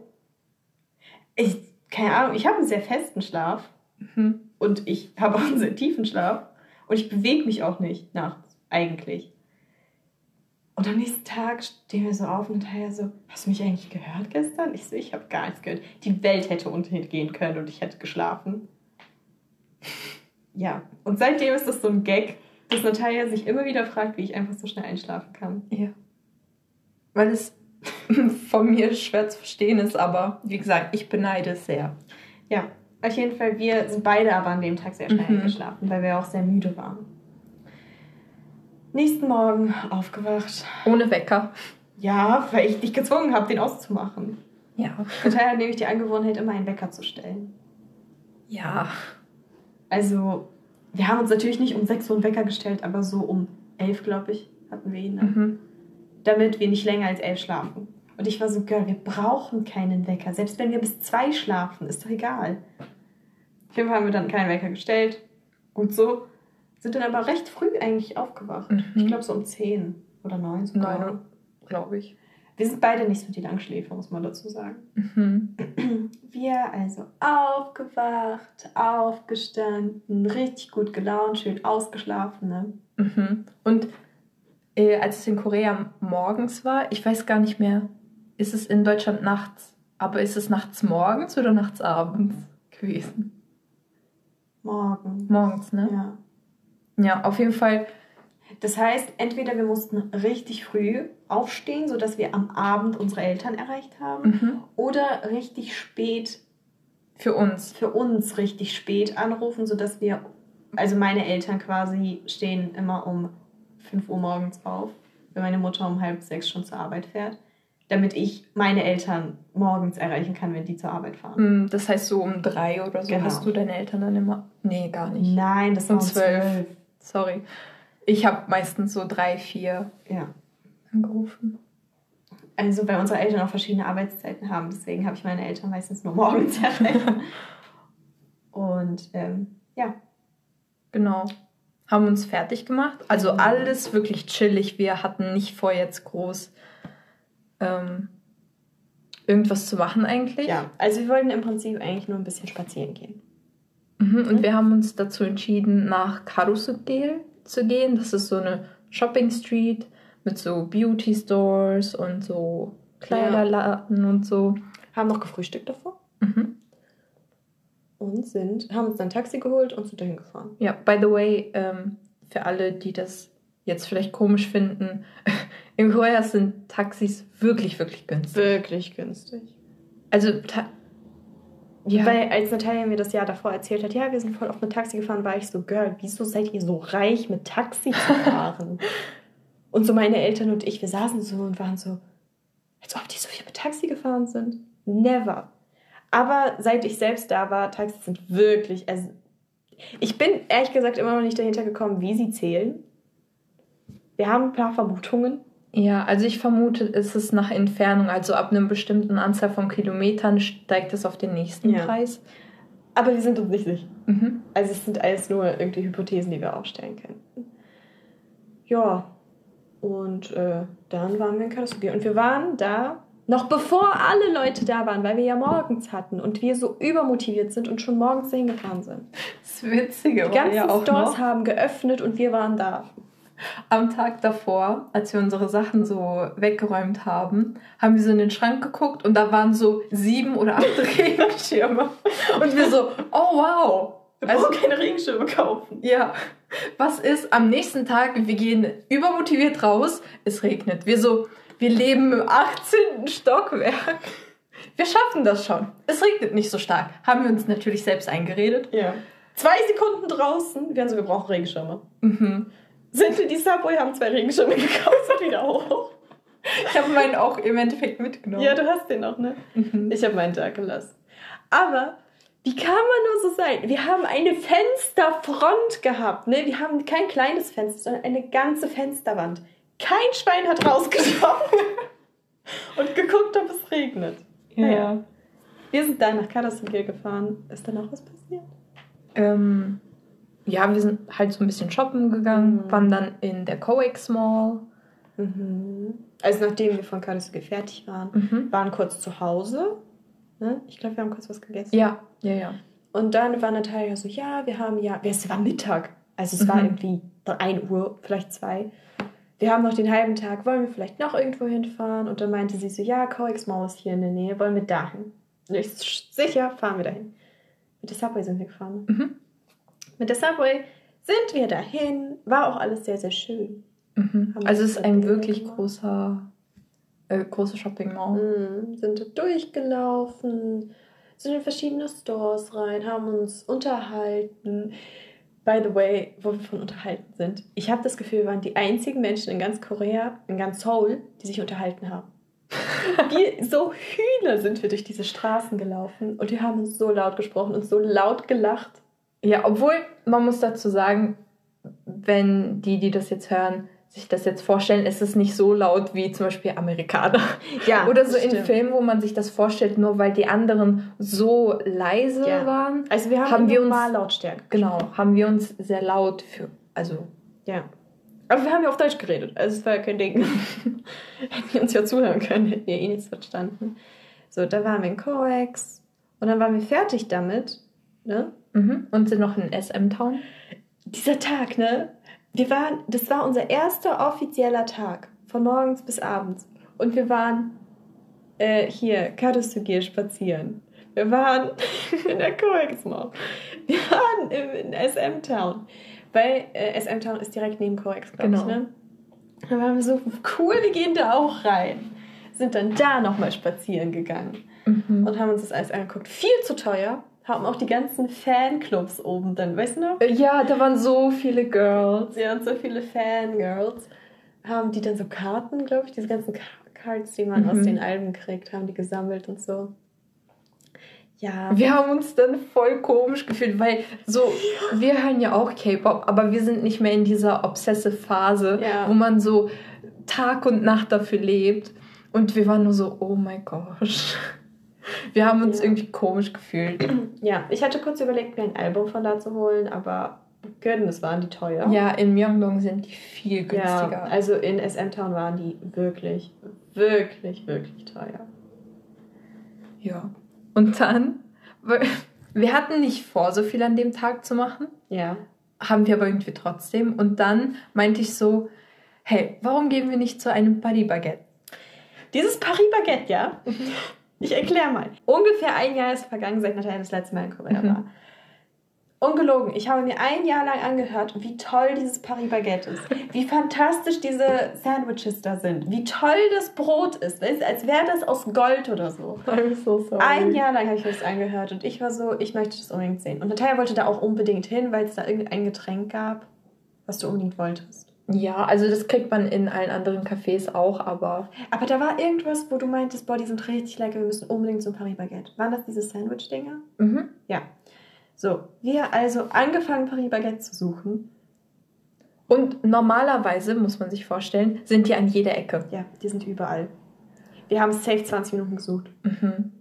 Ich, keine Ahnung, ich habe einen sehr festen Schlaf. Mhm. Und ich habe auch einen sehr tiefen Schlaf. Und ich bewege mich auch nicht nachts, eigentlich. Und am nächsten Tag stehen wir so auf und Natalia so, hast du mich eigentlich gehört gestern? Ich so, ich habe gar nichts gehört. Die Welt hätte untergehen können und ich hätte geschlafen. Ja, und seitdem ist das so ein Gag, dass Natalia sich immer wieder fragt, wie ich einfach so schnell einschlafen kann. Ja. Weil es von mir schwer zu verstehen ist, aber wie gesagt, ich beneide es sehr. Ja, auf jeden Fall, wir sind beide aber an dem Tag sehr schnell Mhm. eingeschlafen, weil wir auch sehr müde waren. Nächsten Morgen aufgewacht. Ohne Wecker. Ja, weil ich dich gezwungen habe, den auszumachen. Ja. Natalia hat nämlich die Angewohnheit, immer einen Wecker zu stellen. Ja. Also, wir haben uns natürlich nicht um 6 Uhr einen Wecker gestellt, aber so um 11, glaube ich, hatten wir ihn. Ne? Mhm. Damit wir nicht länger als 11 schlafen. Und ich war so, Girl, wir brauchen keinen Wecker. Selbst wenn wir bis 2 schlafen, ist doch egal. Auf jeden Fall haben wir dann keinen Wecker gestellt. Gut so. Sind dann aber recht früh eigentlich aufgewacht. Mhm. Ich glaube so um 10 oder 9 sogar. Neun, glaube ich. Wir sind beide nicht so die Langschläfer, muss man dazu sagen. Mhm. Wir also aufgewacht, aufgestanden, richtig gut gelaunt, schön ausgeschlafen. Ne? Mhm. Und äh, als es in Korea morgens war, ich weiß gar nicht mehr, ist es in Deutschland nachts, aber ist es nachts morgens oder nachts abends gewesen? Morgen. Morgens, ne? Ja. Ja, auf jeden Fall. Das heißt, entweder wir mussten richtig früh aufstehen, sodass wir am Abend unsere Eltern erreicht haben, Mhm. oder richtig spät, Für uns. für uns richtig spät anrufen, sodass wir, also meine Eltern quasi stehen immer um 5 Uhr morgens auf, wenn meine Mutter um halb sechs schon zur Arbeit fährt, damit ich meine Eltern morgens erreichen kann, wenn die zur Arbeit fahren. Mm, Das heißt, so um drei oder so Genau. hast du deine Eltern dann immer. Nee, gar nicht. Nein, das war Um um zwölf. zwölf. Sorry. Ich habe meistens so drei, vier Ja. angerufen. Also weil unsere Eltern auch verschiedene Arbeitszeiten haben, deswegen habe ich meine Eltern meistens nur morgens erreicht. Und ähm, ja, Genau. Haben uns fertig gemacht. Also alles wirklich chillig. Wir hatten nicht vor, jetzt groß ähm, irgendwas zu machen eigentlich. ja, also wir wollten im Prinzip eigentlich nur ein bisschen spazieren gehen. Mhm, und wir haben uns dazu entschieden, nach Karusugel zu gehen. Das ist so eine Shopping Street mit so Beauty Stores und so Kleiderladen und so. Haben noch gefrühstückt davor. Mhm. Und sind, haben uns dann ein Taxi geholt und sind dahin gefahren. Ja, by the way, ähm, für alle, die das jetzt vielleicht komisch finden, in Korea sind Taxis wirklich, wirklich günstig. Wirklich günstig. Also, ja. Weil als Natalia mir das Jahr davor erzählt hat, ja, wir sind voll oft mit Taxi gefahren, war ich so, Girl, wieso seid ihr so reich, mit Taxi zu fahren? und so meine Eltern und ich, wir saßen so und waren so, als ob die so viel mit Taxi gefahren sind. Never. Aber seit ich selbst da war, Taxis sind wirklich, also ich bin ehrlich gesagt immer noch nicht dahinter gekommen, wie sie zählen. Wir haben ein paar Vermutungen. Ja, also ich vermute, es ist nach Entfernung, also ab einer bestimmten Anzahl von Kilometern steigt es auf den nächsten ja. Preis. Aber wir sind uns nicht sicher. Mhm. Also es sind alles nur irgendwie Hypothesen, die wir aufstellen können. Ja, und äh, dann waren wir in Karlsruhe. Und wir waren da noch bevor alle Leute da waren, weil wir ja morgens hatten und wir so übermotiviert sind und schon morgens hingefahren sind. Das Witzige Die ganzen ja Stores noch. haben geöffnet und wir waren da am Tag davor, als wir unsere Sachen so weggeräumt haben, haben wir so in den Schrank geguckt und da waren so sieben oder acht Regenschirme. Und wir so, oh wow. Wir also, brauchen keine Regenschirme kaufen. Ja. Was ist am nächsten Tag? Wir gehen übermotiviert raus, es regnet. Wir so, wir leben im 18. Stockwerk. Wir schaffen das schon. Es regnet nicht so stark. Haben wir uns natürlich selbst eingeredet. Ja. Zwei Sekunden draußen, wir haben so, wir brauchen Regenschirme. Mhm sind in die Subway, haben zwei Regenschirme gekauft und wieder hoch. Ich habe meinen auch im Endeffekt mitgenommen. Ja, du hast den auch, ne? Mhm. Ich habe meinen da gelassen. Aber wie kann man nur so sein? Wir haben eine Fensterfront gehabt, ne? Wir haben kein kleines Fenster, sondern eine ganze Fensterwand. Kein Schwein hat rausgeschaut und geguckt, ob es regnet. Ja. Naja. Wir sind dann nach Karlsruhe gefahren. Ist da noch was passiert? Ähm, ja, wir sind halt so ein bisschen shoppen gegangen, mhm. waren dann in der Coex Mall. Mhm. Also nachdem wir von Karlsruhe fertig waren, mhm. waren kurz zu Hause. Ne? Ich glaube, wir haben kurz was gegessen. Ja, ja, ja. Und dann war Natalia so, ja, wir haben ja, es war Mittag. Also es war mhm. irgendwie 1 Uhr, vielleicht 2. Wir haben noch den halben Tag, wollen wir vielleicht noch irgendwo hinfahren? Und dann meinte sie so, ja, Coex Mall ist hier in der Nähe, wollen wir dahin? Und ich sicher, fahren wir dahin. Mit der Subway sind wir gefahren. Ne? Mhm. Mit der Subway sind wir dahin. War auch alles sehr, sehr schön. Mhm. Also es ist ein wirklich gemacht. großer, äh, großer Shopping Mall. Mhm. Sind da durchgelaufen, sind in verschiedene Stores rein, haben uns unterhalten. By the way, wo wir von unterhalten sind, ich habe das Gefühl, wir waren die einzigen Menschen in ganz Korea, in ganz Seoul, die sich unterhalten haben. Wie so Hühner sind wir durch diese Straßen gelaufen und wir haben uns so laut gesprochen und so laut gelacht. Ja, obwohl man muss dazu sagen, wenn die, die das jetzt hören, sich das jetzt vorstellen, ist es nicht so laut wie zum Beispiel Amerikaner. Ja. Oder so in Filmen, wo man sich das vorstellt, nur weil die anderen so leise ja. waren. Also wir haben, haben wir uns Lautstärke. Genau, haben wir uns sehr laut für. Also. Ja. Aber wir haben ja auf Deutsch geredet. Also es war ja kein Ding. Hätten wir uns ja zuhören können, hätten wir eh nichts verstanden. So, da waren wir in Coex und dann waren wir fertig damit. Ne? Mhm. Und sind noch in SM-Town? Dieser Tag, ne? Wir waren, das war unser erster offizieller Tag. Von morgens bis abends. Und wir waren äh, hier, Karusugir spazieren. Wir waren in der Coex Mall. Wir waren in, in SM-Town. Weil äh, SM-Town ist direkt neben Coex, glaube genau. ich, ne? Da waren wir so, cool, wir gehen da auch rein. Sind dann da nochmal spazieren gegangen. Mhm. Und haben uns das alles angeguckt. Viel zu teuer haben auch die ganzen Fanclubs oben dann, weißt du noch? Äh, ja, da waren so viele Girls. Ja, und so viele Fangirls. Haben die dann so Karten, glaube ich, diese ganzen Cards, die man mhm. aus den Alben kriegt, haben die gesammelt und so. Ja. Wir haben uns dann voll komisch gefühlt, weil so, wir hören ja auch K-Pop, aber wir sind nicht mehr in dieser obsessive Phase, ja. wo man so Tag und Nacht dafür lebt. Und wir waren nur so, oh mein Gott. Wir haben uns ja. irgendwie komisch gefühlt. Ja, ich hatte kurz überlegt, mir ein Album von da zu holen, aber goodness, waren die teuer. Ja, in Myeongdong sind die viel günstiger. Ja, also in SM Town waren die wirklich, wirklich, wirklich teuer. Ja. Und dann, wir hatten nicht vor, so viel an dem Tag zu machen. Ja. Haben wir aber irgendwie trotzdem. Und dann meinte ich so, hey, warum gehen wir nicht zu einem Paris Baguette? Dieses Paris Baguette, ja? Ich erkläre mal. Ungefähr ein Jahr ist vergangen, seit Natalia das letzte Mal in Korea Mhm. war. Ungelogen, ich habe mir ein Jahr lang angehört, wie toll dieses Paris Baguette ist. Wie fantastisch diese Sandwiches da sind. Wie toll das Brot ist. Du, als wäre das aus Gold oder so. I'm so sorry. Ein Jahr lang habe ich mir das angehört und ich war so, ich möchte das unbedingt sehen. Und Natalia wollte da auch unbedingt hin, weil es da irgendein Getränk gab, was du unbedingt wolltest. Ja, also das kriegt man in allen anderen Cafés auch, aber Aber da war irgendwas, wo du meintest, boah, die sind richtig lecker, wir müssen unbedingt zum Paris Baguette. Waren das diese Sandwich-Dinger? mhm. Ja. So, wir also angefangen, Paris Baguette zu suchen. Und normalerweise, muss man sich vorstellen, sind die an jeder Ecke. Ja, die sind überall. Wir haben safe 20 Minuten gesucht. Mhm.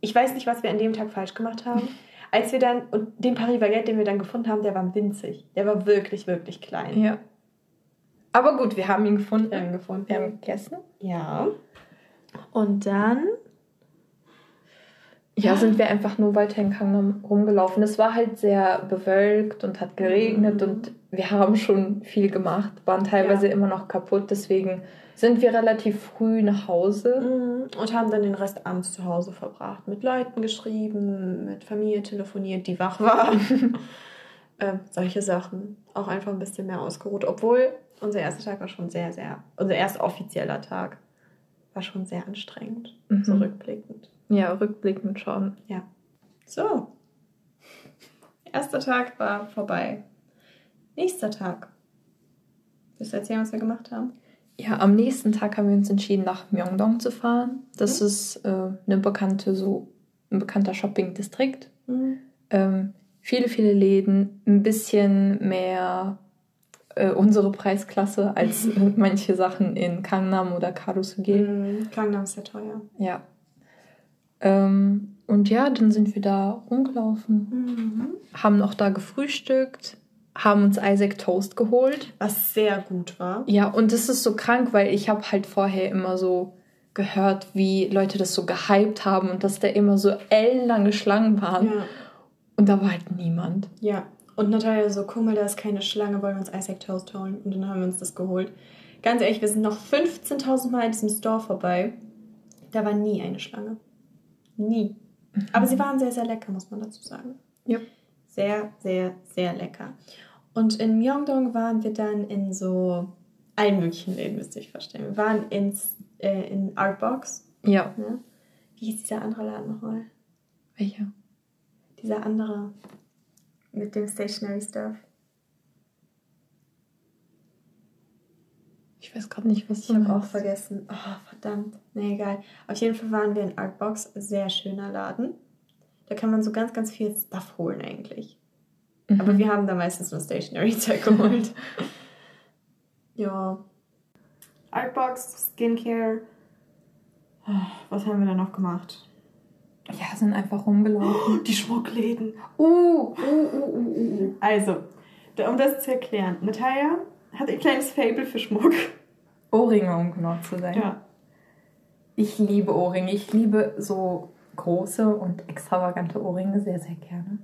Ich weiß nicht, was wir an dem Tag falsch gemacht haben. Als wir dann, und den Paris Baguette, den wir dann gefunden haben, der war winzig. Der war wirklich, wirklich klein. Ja. Aber gut, wir haben ihn gefunden. Wir haben ihn gefunden. Wir haben gegessen. Ja. Und dann Ja, sind wir einfach nur weiter in Gangnam rumgelaufen. Es war halt sehr bewölkt und hat geregnet Mhm. und wir haben schon viel gemacht, waren teilweise Ja. immer noch kaputt. Deswegen sind wir relativ früh nach Hause. Mhm. und haben dann den Rest abends zu Hause verbracht. Mit Leuten geschrieben, mit Familie telefoniert, die wach war. ähm, solche Sachen. Auch einfach ein bisschen mehr ausgeruht. Obwohl unser erster Tag war schon sehr, sehr, unser erster offizieller Tag war schon sehr anstrengend. Mhm. So rückblickend. Ja, rückblickend schon. So. Erster Tag war vorbei. Nächster Tag. Willst du erzählen, was wir gemacht haben? Ja, am nächsten Tag haben wir uns entschieden, nach Myeongdong zu fahren. Das ist äh, eine bekannte, so ein bekannter Shopping-Distrikt. Ähm, viele, viele Läden, ein bisschen mehr äh, unsere Preisklasse als äh, manche Sachen in Gangnam oder Karusugil. Mhm. Gangnam ist sehr teuer. Ja. Ähm, und ja, dann sind wir da rumgelaufen, Mhm. haben noch da gefrühstückt, haben uns Isaac Toast geholt. Was sehr gut war. Ja, und das ist so krank, weil ich habe halt vorher immer so gehört, wie Leute das so gehypt haben und dass da immer so ellenlange Schlangen waren. Ja. Und da war halt niemand. Ja. Und Natalia so, guck mal, da ist keine Schlange, wollen wir uns Isaac Toast holen? Und dann haben wir uns das geholt. Ganz ehrlich, wir sind noch 15.000 Mal in diesem Store vorbei. Da war nie eine Schlange. Nie. Aber sie waren sehr, sehr lecker, muss man dazu sagen. Ja. Sehr, sehr, sehr lecker. Und in Myeongdong waren wir dann in so allen möglichen Läden, müsst ihr euch vorstellen. Wir waren ins, äh, in Artbox. Ja. Ne? Wie hieß dieser andere Laden nochmal? Welcher? Dieser andere mit dem Stationary Stuff. Ich weiß gerade nicht, was Ich habe auch vergessen. Oh, verdammt. Nee, egal. Auf jeden Fall waren wir in Artbox. Sehr schöner Laden. Da kann man so ganz, ganz viel Stuff holen eigentlich. Mhm. Aber wir haben da meistens nur Stationary-Zeug geholt. ja. Artbox, Skincare. Was haben wir da noch gemacht? ja, sind einfach rumgelaufen. Die Schmuckläden. Uh, uh, uh, uh, uh, uh. Also, da- um das zu erklären. Natalia hat ein kleines Fable für Schmuck. Ohrringe, um genau zu sein. Ja. Ich liebe Ohrringe. Ich liebe so große und extravagante Ohrringe sehr, sehr gerne.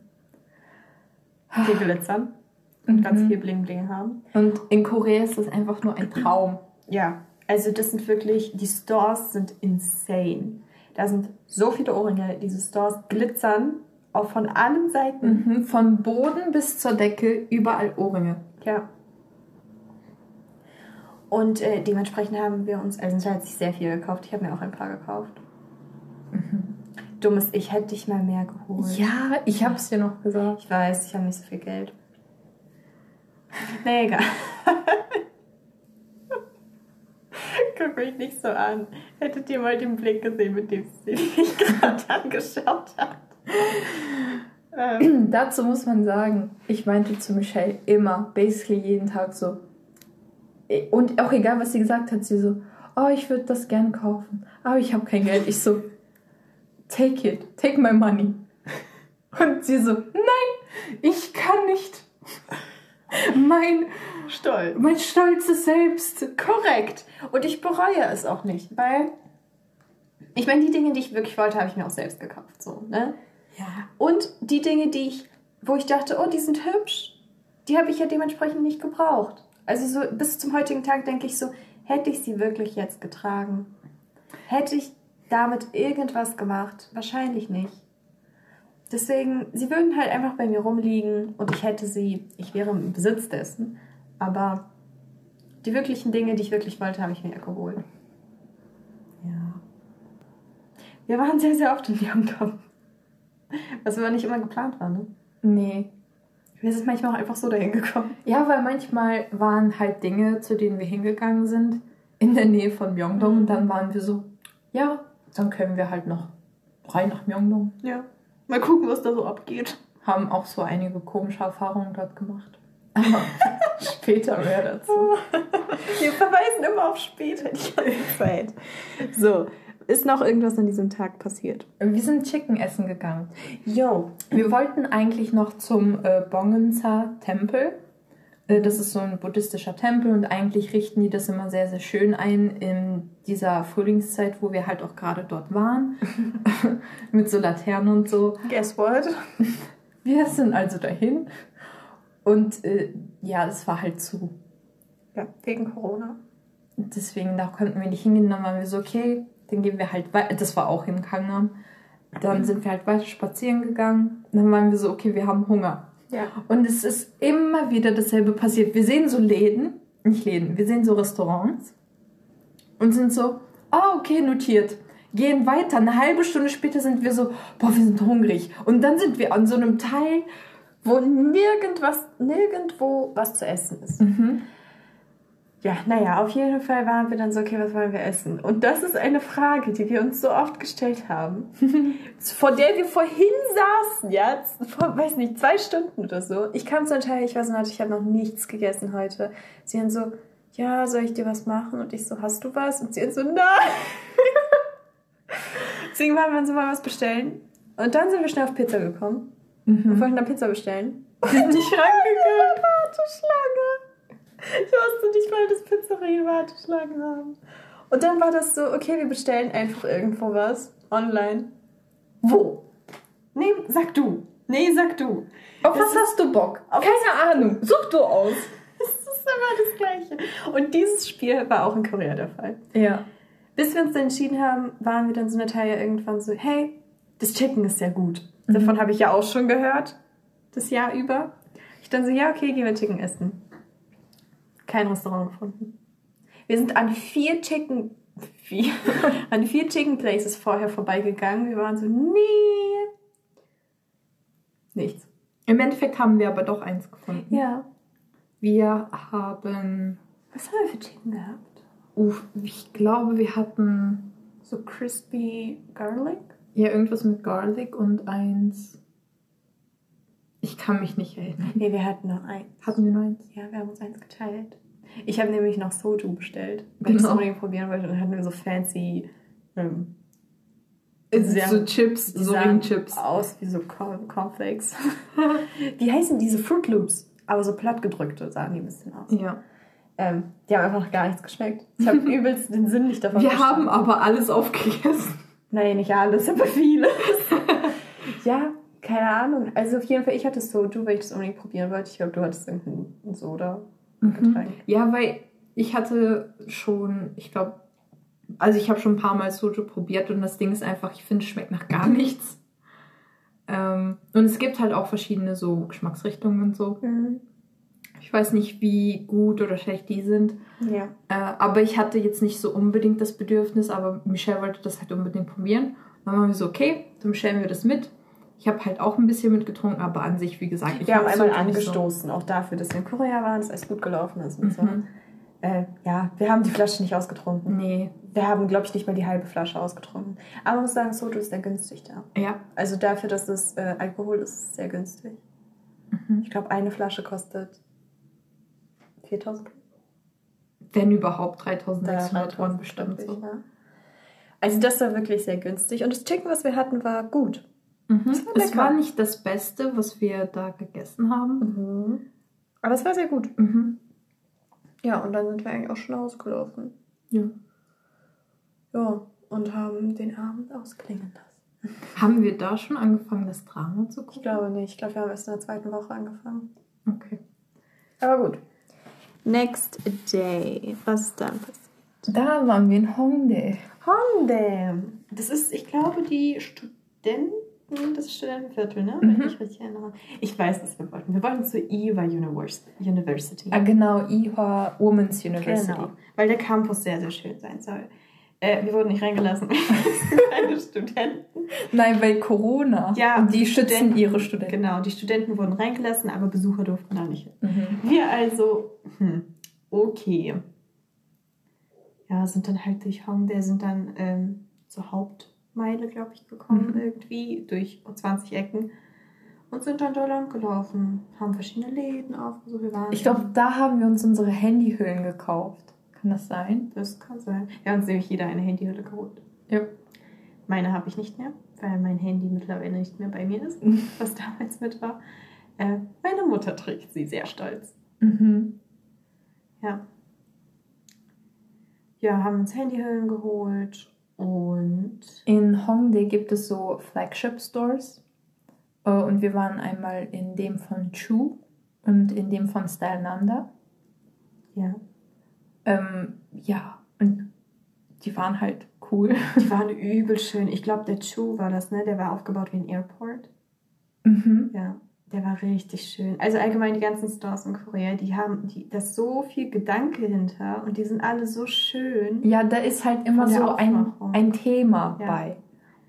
Die glitzern. Und ganz viel Bling-Bling haben. Und in Korea ist das einfach nur ein Traum. Ja, also das sind wirklich, die Stores sind insane. Da sind so viele Ohrringe, diese Stores glitzern auch von allen Seiten. Mhm. Von Boden bis zur Decke überall Ohrringe. Ja. Und äh, dementsprechend haben wir uns, also Natalia hat sich sehr viel gekauft. Ich habe mir auch ein paar gekauft. Dummes Ich hätte dich mal mehr geholt. Ja, ich hab's dir noch gesagt. Ich weiß, ich habe nicht so viel Geld. Nee, egal. Guck mich nicht so an. Hättet ihr mal den Blick gesehen, mit dem sie mich gerade angeschaut hat. Ähm, Dazu muss man sagen, ich meinte zu Michelle immer, basically jeden Tag so. Und auch egal, was sie gesagt hat, sie so, oh, ich würde das gern kaufen, aber ich habe kein Geld. Ich so, take it, take my money. Und sie so, nein, ich kann nicht. Mein, stolz. mein stolzes Selbst. Korrekt. Und ich bereue es auch nicht, weil ich meine, die Dinge, die ich wirklich wollte, habe ich mir auch selbst gekauft. So, ne? Ja. Und die Dinge, die ich, wo ich dachte, oh, die sind hübsch, die habe ich ja dementsprechend nicht gebraucht. Also so bis zum heutigen Tag denke ich so, hätte ich sie wirklich jetzt getragen? Hätte ich damit irgendwas gemacht? Wahrscheinlich nicht. Deswegen, sie würden halt einfach bei mir rumliegen und ich hätte sie, ich wäre im Besitz dessen. Aber die wirklichen Dinge, die ich wirklich wollte, habe ich mir geholt. Ja. Wir waren sehr, sehr oft in Myeongdong. Was aber nicht immer geplant war, ne? Nee. Wir sind manchmal auch einfach so dahin gekommen. Ja, weil manchmal waren halt Dinge, zu denen wir hingegangen sind, in der Nähe von Myeongdong. Und dann waren wir so, ja, dann können wir halt noch rein nach Myeongdong. Ja. Mal gucken, was da so abgeht. Haben auch so einige komische Erfahrungen dort gemacht. Aber später mehr dazu. Wir verweisen immer auf später die ganze Zeit. So, ist noch irgendwas an diesem Tag passiert? Wir sind Chicken essen gegangen. Yo. Wir wollten eigentlich noch zum äh, Bongensa-Tempel. Äh, das ist so ein buddhistischer Tempel und eigentlich richten die das immer sehr, sehr schön ein in dieser Frühlingszeit, wo wir halt auch gerade dort waren. Mit so Laternen und so. Guess what? Wir sind also dahin und äh, ja, es war halt zu. Ja, wegen Corona. Deswegen, da konnten wir nicht hingehen. Dann waren wir so, okay, dann gehen wir halt weiter. Das war auch im Kangnam. Dann sind wir halt weiter spazieren gegangen. Dann waren wir so, okay, wir haben Hunger. Ja. Und es ist immer wieder dasselbe passiert. Wir sehen so Läden, nicht Läden, wir sehen so Restaurants und sind so, ah, okay, notiert. Gehen weiter. Eine halbe Stunde später sind wir so, boah, wir sind hungrig. Und dann sind wir an so einem Teil, Wo nirgendwas, nirgendwo was zu essen ist. Ja, naja, auf jeden Fall waren wir dann so, okay, was wollen wir essen? Und das ist eine Frage, die wir uns so oft gestellt haben, vor der wir vorhin saßen, ja, vor, weiß nicht, zwei Stunden oder so. Ich kam zu Teil, ich weiß nicht, ich habe noch nichts gegessen heute. Sie haben so, ja, soll ich dir was machen? Und ich so, hast du was? Und sie haben so, nein! Deswegen waren wir uns mal was bestellen. Und dann sind wir schnell auf Pizza gekommen. Wir wollten dann Pizza bestellen. sind nicht rangegangen. Warteschlange. Ich wusste nicht mal, dass Pizzerien Warteschlangen haben. Und dann war das so, okay, wir bestellen einfach irgendwo was online. Wo? Nee, sag du. Nee, sag du. Auf Das was hast du Bock? Keine Ahnung. Such du aus. Das ist immer das Gleiche. Und dieses Spiel war auch in Korea der Fall. Ja. Bis wir uns dann entschieden haben, waren wir dann so eine Teil irgendwann so, hey, das Chicken ist sehr gut. Davon habe ich ja auch schon gehört, das Jahr über. Ich dann so, ja, okay, gehen wir Chicken essen. Kein Restaurant gefunden. Wir sind an vier Chicken, vier, an vier Chicken Places vorher vorbeigegangen. Wir waren so, nee. Nichts. Im Endeffekt haben wir aber doch eins gefunden. Ja. Wir haben, Was haben wir für Chicken gehabt? uff, ich glaube, wir hatten So crispy garlic? ja irgendwas mit Garlic und eins. Ich kann mich nicht erinnern. Nee, wir hatten noch eins. Hatten wir nur eins? Ja, wir haben uns eins geteilt. Ich habe nämlich noch Soju bestellt, weil ich es Genau. unbedingt probieren wollte. Und dann hatten wir so fancy. Ähm, So Chips, so sahen Ringchips. aus wie so Corn Cornflakes. wie heißen diese Fruit Loops? Aber so plattgedrückte sahen die ein bisschen aus. Ja. Ähm, die haben einfach noch gar nichts geschmeckt. Ich habe übelst den Sinn nicht davon Wir haben aber alles aufgegessen. Nein, nicht alles, aber vieles. ja, keine Ahnung. Also auf jeden Fall, ich hatte Soju, weil ich das unbedingt probieren wollte. Ich glaube, du hattest irgendein Soda. Getränk. Ja, weil ich hatte schon, ich glaube, also ich habe schon ein paar Mal Soju probiert und das Ding ist einfach, ich finde, es schmeckt nach gar nichts. Ähm, und es gibt halt auch verschiedene so Geschmacksrichtungen und so. Mhm. Ich weiß nicht, wie gut oder schlecht die sind. Ja. Äh, aber ich hatte jetzt nicht so unbedingt das Bedürfnis, aber Michelle wollte das halt unbedingt probieren. Dann waren wir so, okay, dann bestellen wir das mit. Ich habe halt auch ein bisschen mitgetrunken, aber an sich, wie gesagt, ich Wir haben mag einmal angestoßen, auch dafür, dass wir in Korea waren, dass alles gut gelaufen ist und So. so. Mhm. Äh, ja, wir haben die Flasche nicht ausgetrunken. Nee, Wir haben, glaube ich, nicht mal die halbe Flasche ausgetrunken. Aber man muss sagen, Soju ist sehr günstig da. ja. Also dafür, dass es äh, Alkohol ist, ist es sehr günstig. Mhm. Ich glaube, eine Flasche kostet 4000 Wenn überhaupt 3600 3000, Won bestimmt ich, so. ja. Also das war wirklich sehr günstig. Und das Chicken, was wir hatten, war gut. Mhm. Das war Es lecker. war nicht das Beste, was wir da gegessen haben. Mhm. Aber es war sehr gut. Mhm. Ja, und dann sind wir eigentlich auch schon ausgelaufen. Ja. Ja, und haben den Abend ausklingen lassen. Haben wir da schon angefangen, das Drama zu Ich gucken? glaube nicht. Ich glaube, wir haben erst in der zweiten Woche angefangen. Okay. Aber gut. Next day. Was ist dann passiert? Da waren wir in Hongdae. Hongdae. Das ist, ich glaube, die Studenten, das Studentenviertel, ne? Wenn Mhm. ich mich richtig erinnere. Ich weiß, was wir wollten. Wir wollten zur Iowa Univers University. Ah, genau, Iowa Women's University. Genau. Weil der Campus sehr, sehr schön sein soll. Äh, wir wurden nicht reingelassen. Keine Studenten. Nein, weil Corona. Ja, und die die schützen Studenten- ihre Studenten. Genau, die Studenten wurden reingelassen, aber Besucher durften da nicht hin. Mhm. Wir also, hm, okay. Ja, sind dann halt durch Hongdae, sind dann ähm, zur Hauptmeile, glaube ich, gekommen Mhm. irgendwie, durch 20 Ecken. Und sind dann da lang gelaufen, haben verschiedene Läden aufgesucht. Wir waren Ich glaube, da haben wir uns unsere Handyhüllen gekauft. Kann das sein? das kann sein. Wir haben uns nämlich jeder eine Handyhülle geholt. Ja. Meine habe ich nicht mehr, weil mein Handy mittlerweile nicht mehr bei mir ist, was damals mit war. Äh, meine Mutter trägt sie sehr stolz. Mhm. Ja. Ja, haben uns Handyhüllen geholt und In Hongdae gibt es so Flagship Stores. Äh, Und wir waren einmal in dem von Chu und in dem von Stylenanda. ja, Ähm, ja, und die waren halt cool. die waren übel schön. Ich glaube, der Chu war das, ne? Der war aufgebaut wie ein Airport. Mhm. Ja, der war richtig schön. Also allgemein die ganzen Stores in Korea, die haben, die, da ist so viel Gedanke hinter und die sind alle so schön. Ja, da ist halt immer so ein, Aufmachung. ein Thema Ja. bei.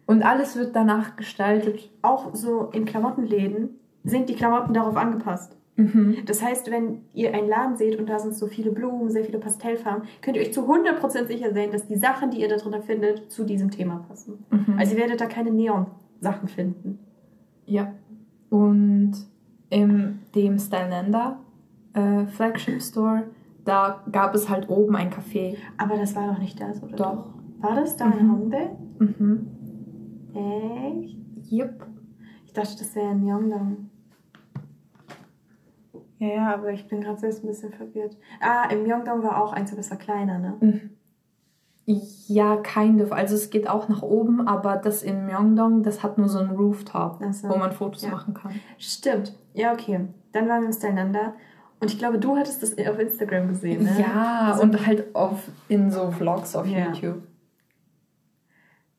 Und alles wird danach gestaltet. Auch so in Klamottenläden sind die Klamotten darauf angepasst. Mhm. Das heißt, wenn ihr einen Laden seht und da sind so viele Blumen, sehr viele Pastellfarben, könnt ihr euch zu 100% sicher sein, dass die Sachen, die ihr da drin findet, zu diesem Thema passen. Mhm. Also ihr werdet da keine Neon-Sachen finden. Ja. Und in dem Stylenanda äh, Flagship Store, da gab es halt oben ein Café. Aber das war doch nicht das, oder? Doch. War das da in Mhm. Hongdae? Mhm. Echt? Yep. Ich dachte, das wäre in Myeongdong. Ja, ja, aber ich bin gerade selbst ein bisschen verwirrt. Ah, im Myeongdong war auch eins, aber das war kleiner, ne? Mhm. Ja, kind of. Also es geht auch nach oben, aber das in Myeongdong, das hat nur so einen Rooftop, so. wo man Fotos Ja. machen kann. Stimmt. Ja, okay. Dann waren wir Styleanda. Und ich glaube, du hattest das auf Instagram gesehen, ne? Ja, Also- und halt auf, in so Vlogs auf Ja. YouTube.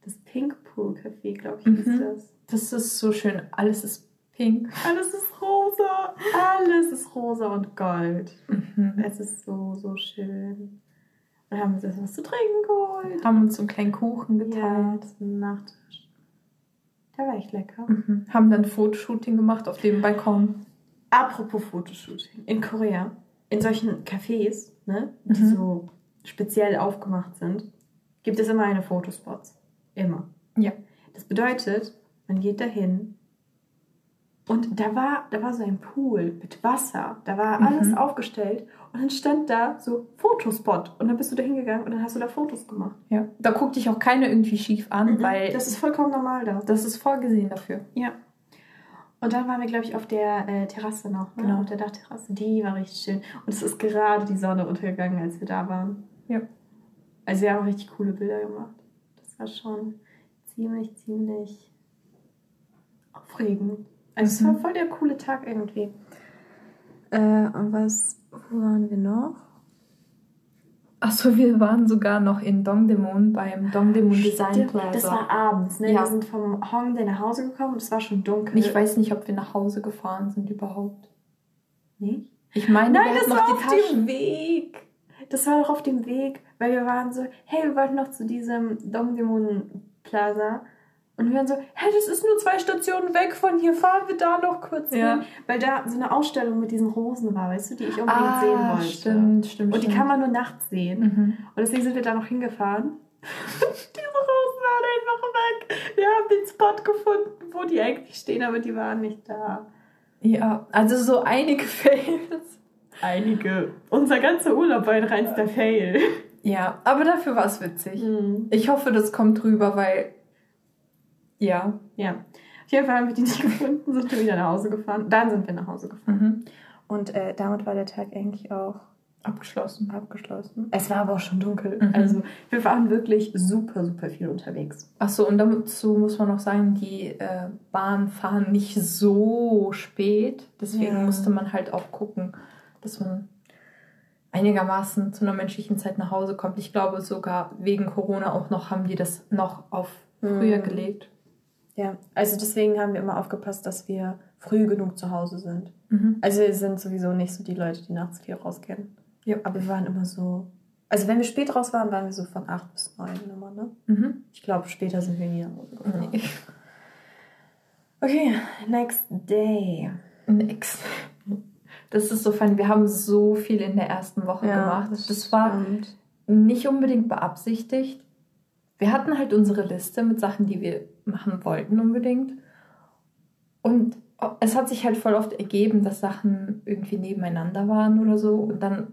Das Pink Pool Café, glaube ich, Mhm. ist das. Das ist so schön. Alles ist pink. Alles ist rosa. Alles ist rosa und gold. Mhm. Es ist so, so schön. Und haben uns was zu trinken geholt. Haben uns so einen kleinen Kuchen Ja, geteilt. ein Nachtisch. Der war echt lecker. Mhm. Haben dann Fotoshooting gemacht auf dem Balkon. Apropos Fotoshooting. In Korea, in solchen Cafés, ne, die Mhm. so speziell aufgemacht sind, gibt es immer eine Fotospots. Immer. Ja. Das bedeutet, man geht dahin und da war, da war so ein Pool mit Wasser. Da war Mhm. alles aufgestellt und dann stand da so Fotospot und dann bist du da hingegangen und dann hast du da Fotos gemacht. Ja. Da guckt dich auch keiner irgendwie schief an, weil Mhm. das ist vollkommen normal da. das ist vorgesehen dafür. Ja. Und dann waren wir, glaube ich, auf der äh, Terrasse noch, ne? Genau. auf der Dachterrasse. Die war richtig schön. Und es ist gerade die Sonne untergegangen, als wir da waren. Ja. Also wir haben richtig coole Bilder gemacht. Das war schon ziemlich, ziemlich aufregend. Also es war Mhm. voll der coole Tag irgendwie. Äh, und was, wo waren wir noch? Achso, wir waren sogar noch in Dongdaemun beim Dongdaemun Design Plaza. Das war abends, ne? Ja. Wir sind vom Hongdae nach Hause gekommen und es war schon dunkel. ich weiß nicht, ob wir nach Hause gefahren sind überhaupt. nicht. Ich meine, Nein, das war noch auf Taschen. dem Weg. Das war doch auf dem Weg, weil wir waren so, hey, wir wollten noch zu diesem Dongdaemun Plaza. Und wir waren so, hey, das ist nur zwei Stationen weg von hier, fahren wir da noch kurz Ja. hin. Weil da so eine Ausstellung mit diesen Rosen war, weißt du, die ich unbedingt sehen Ah, wollte. stimmt, stimmt. Und die stimmt. kann man nur nachts sehen. Mhm. Und deswegen sind wir da noch hingefahren. Diese Rosen waren einfach weg. Wir haben den Spot gefunden, wo die eigentlich stehen, aber die waren nicht da. Ja, also so einige Fails. Einige. Unser ganzer Urlaub war ein reinster Fail. Ja, aber dafür war es witzig. Mhm. Ich hoffe, das kommt rüber, weil. Ja. Ja. Auf jeden Fall haben wir die nicht gefunden, sind wir wieder nach Hause gefahren. Dann sind wir nach Hause gefahren. Mhm. Und äh, damit war der Tag eigentlich auch Abgeschlossen. abgeschlossen. Es war aber auch schon dunkel. Mhm. Also wir waren wirklich super, super viel unterwegs. Achso, und dazu muss man noch sagen, die äh, Bahnen fahren nicht so spät. Deswegen Ja. musste man halt auch gucken, dass man einigermaßen zu einer menschlichen Zeit nach Hause kommt. Ich glaube sogar wegen Corona auch noch haben die das noch auf früher Mhm. gelegt. Ja, also deswegen haben wir immer aufgepasst, dass wir früh genug zu Hause sind. Mhm. Also wir sind sowieso nicht so die Leute, die nachts viel rausgehen. Ja. Aber wir waren immer so. Also wenn wir spät raus waren, waren wir so von 8 bis 9 immer, ne? Mhm. Ich glaube, später sind wir nie nach Hause. Nee. Okay, next day. Nix. Das ist so funny. Wir haben so viel in der ersten Woche gemacht. Das, war stimmt. nicht unbedingt beabsichtigt. Wir hatten halt unsere Liste mit Sachen, die wir machen wollten unbedingt. Und es hat sich halt voll oft ergeben, dass Sachen irgendwie nebeneinander waren oder so. Und dann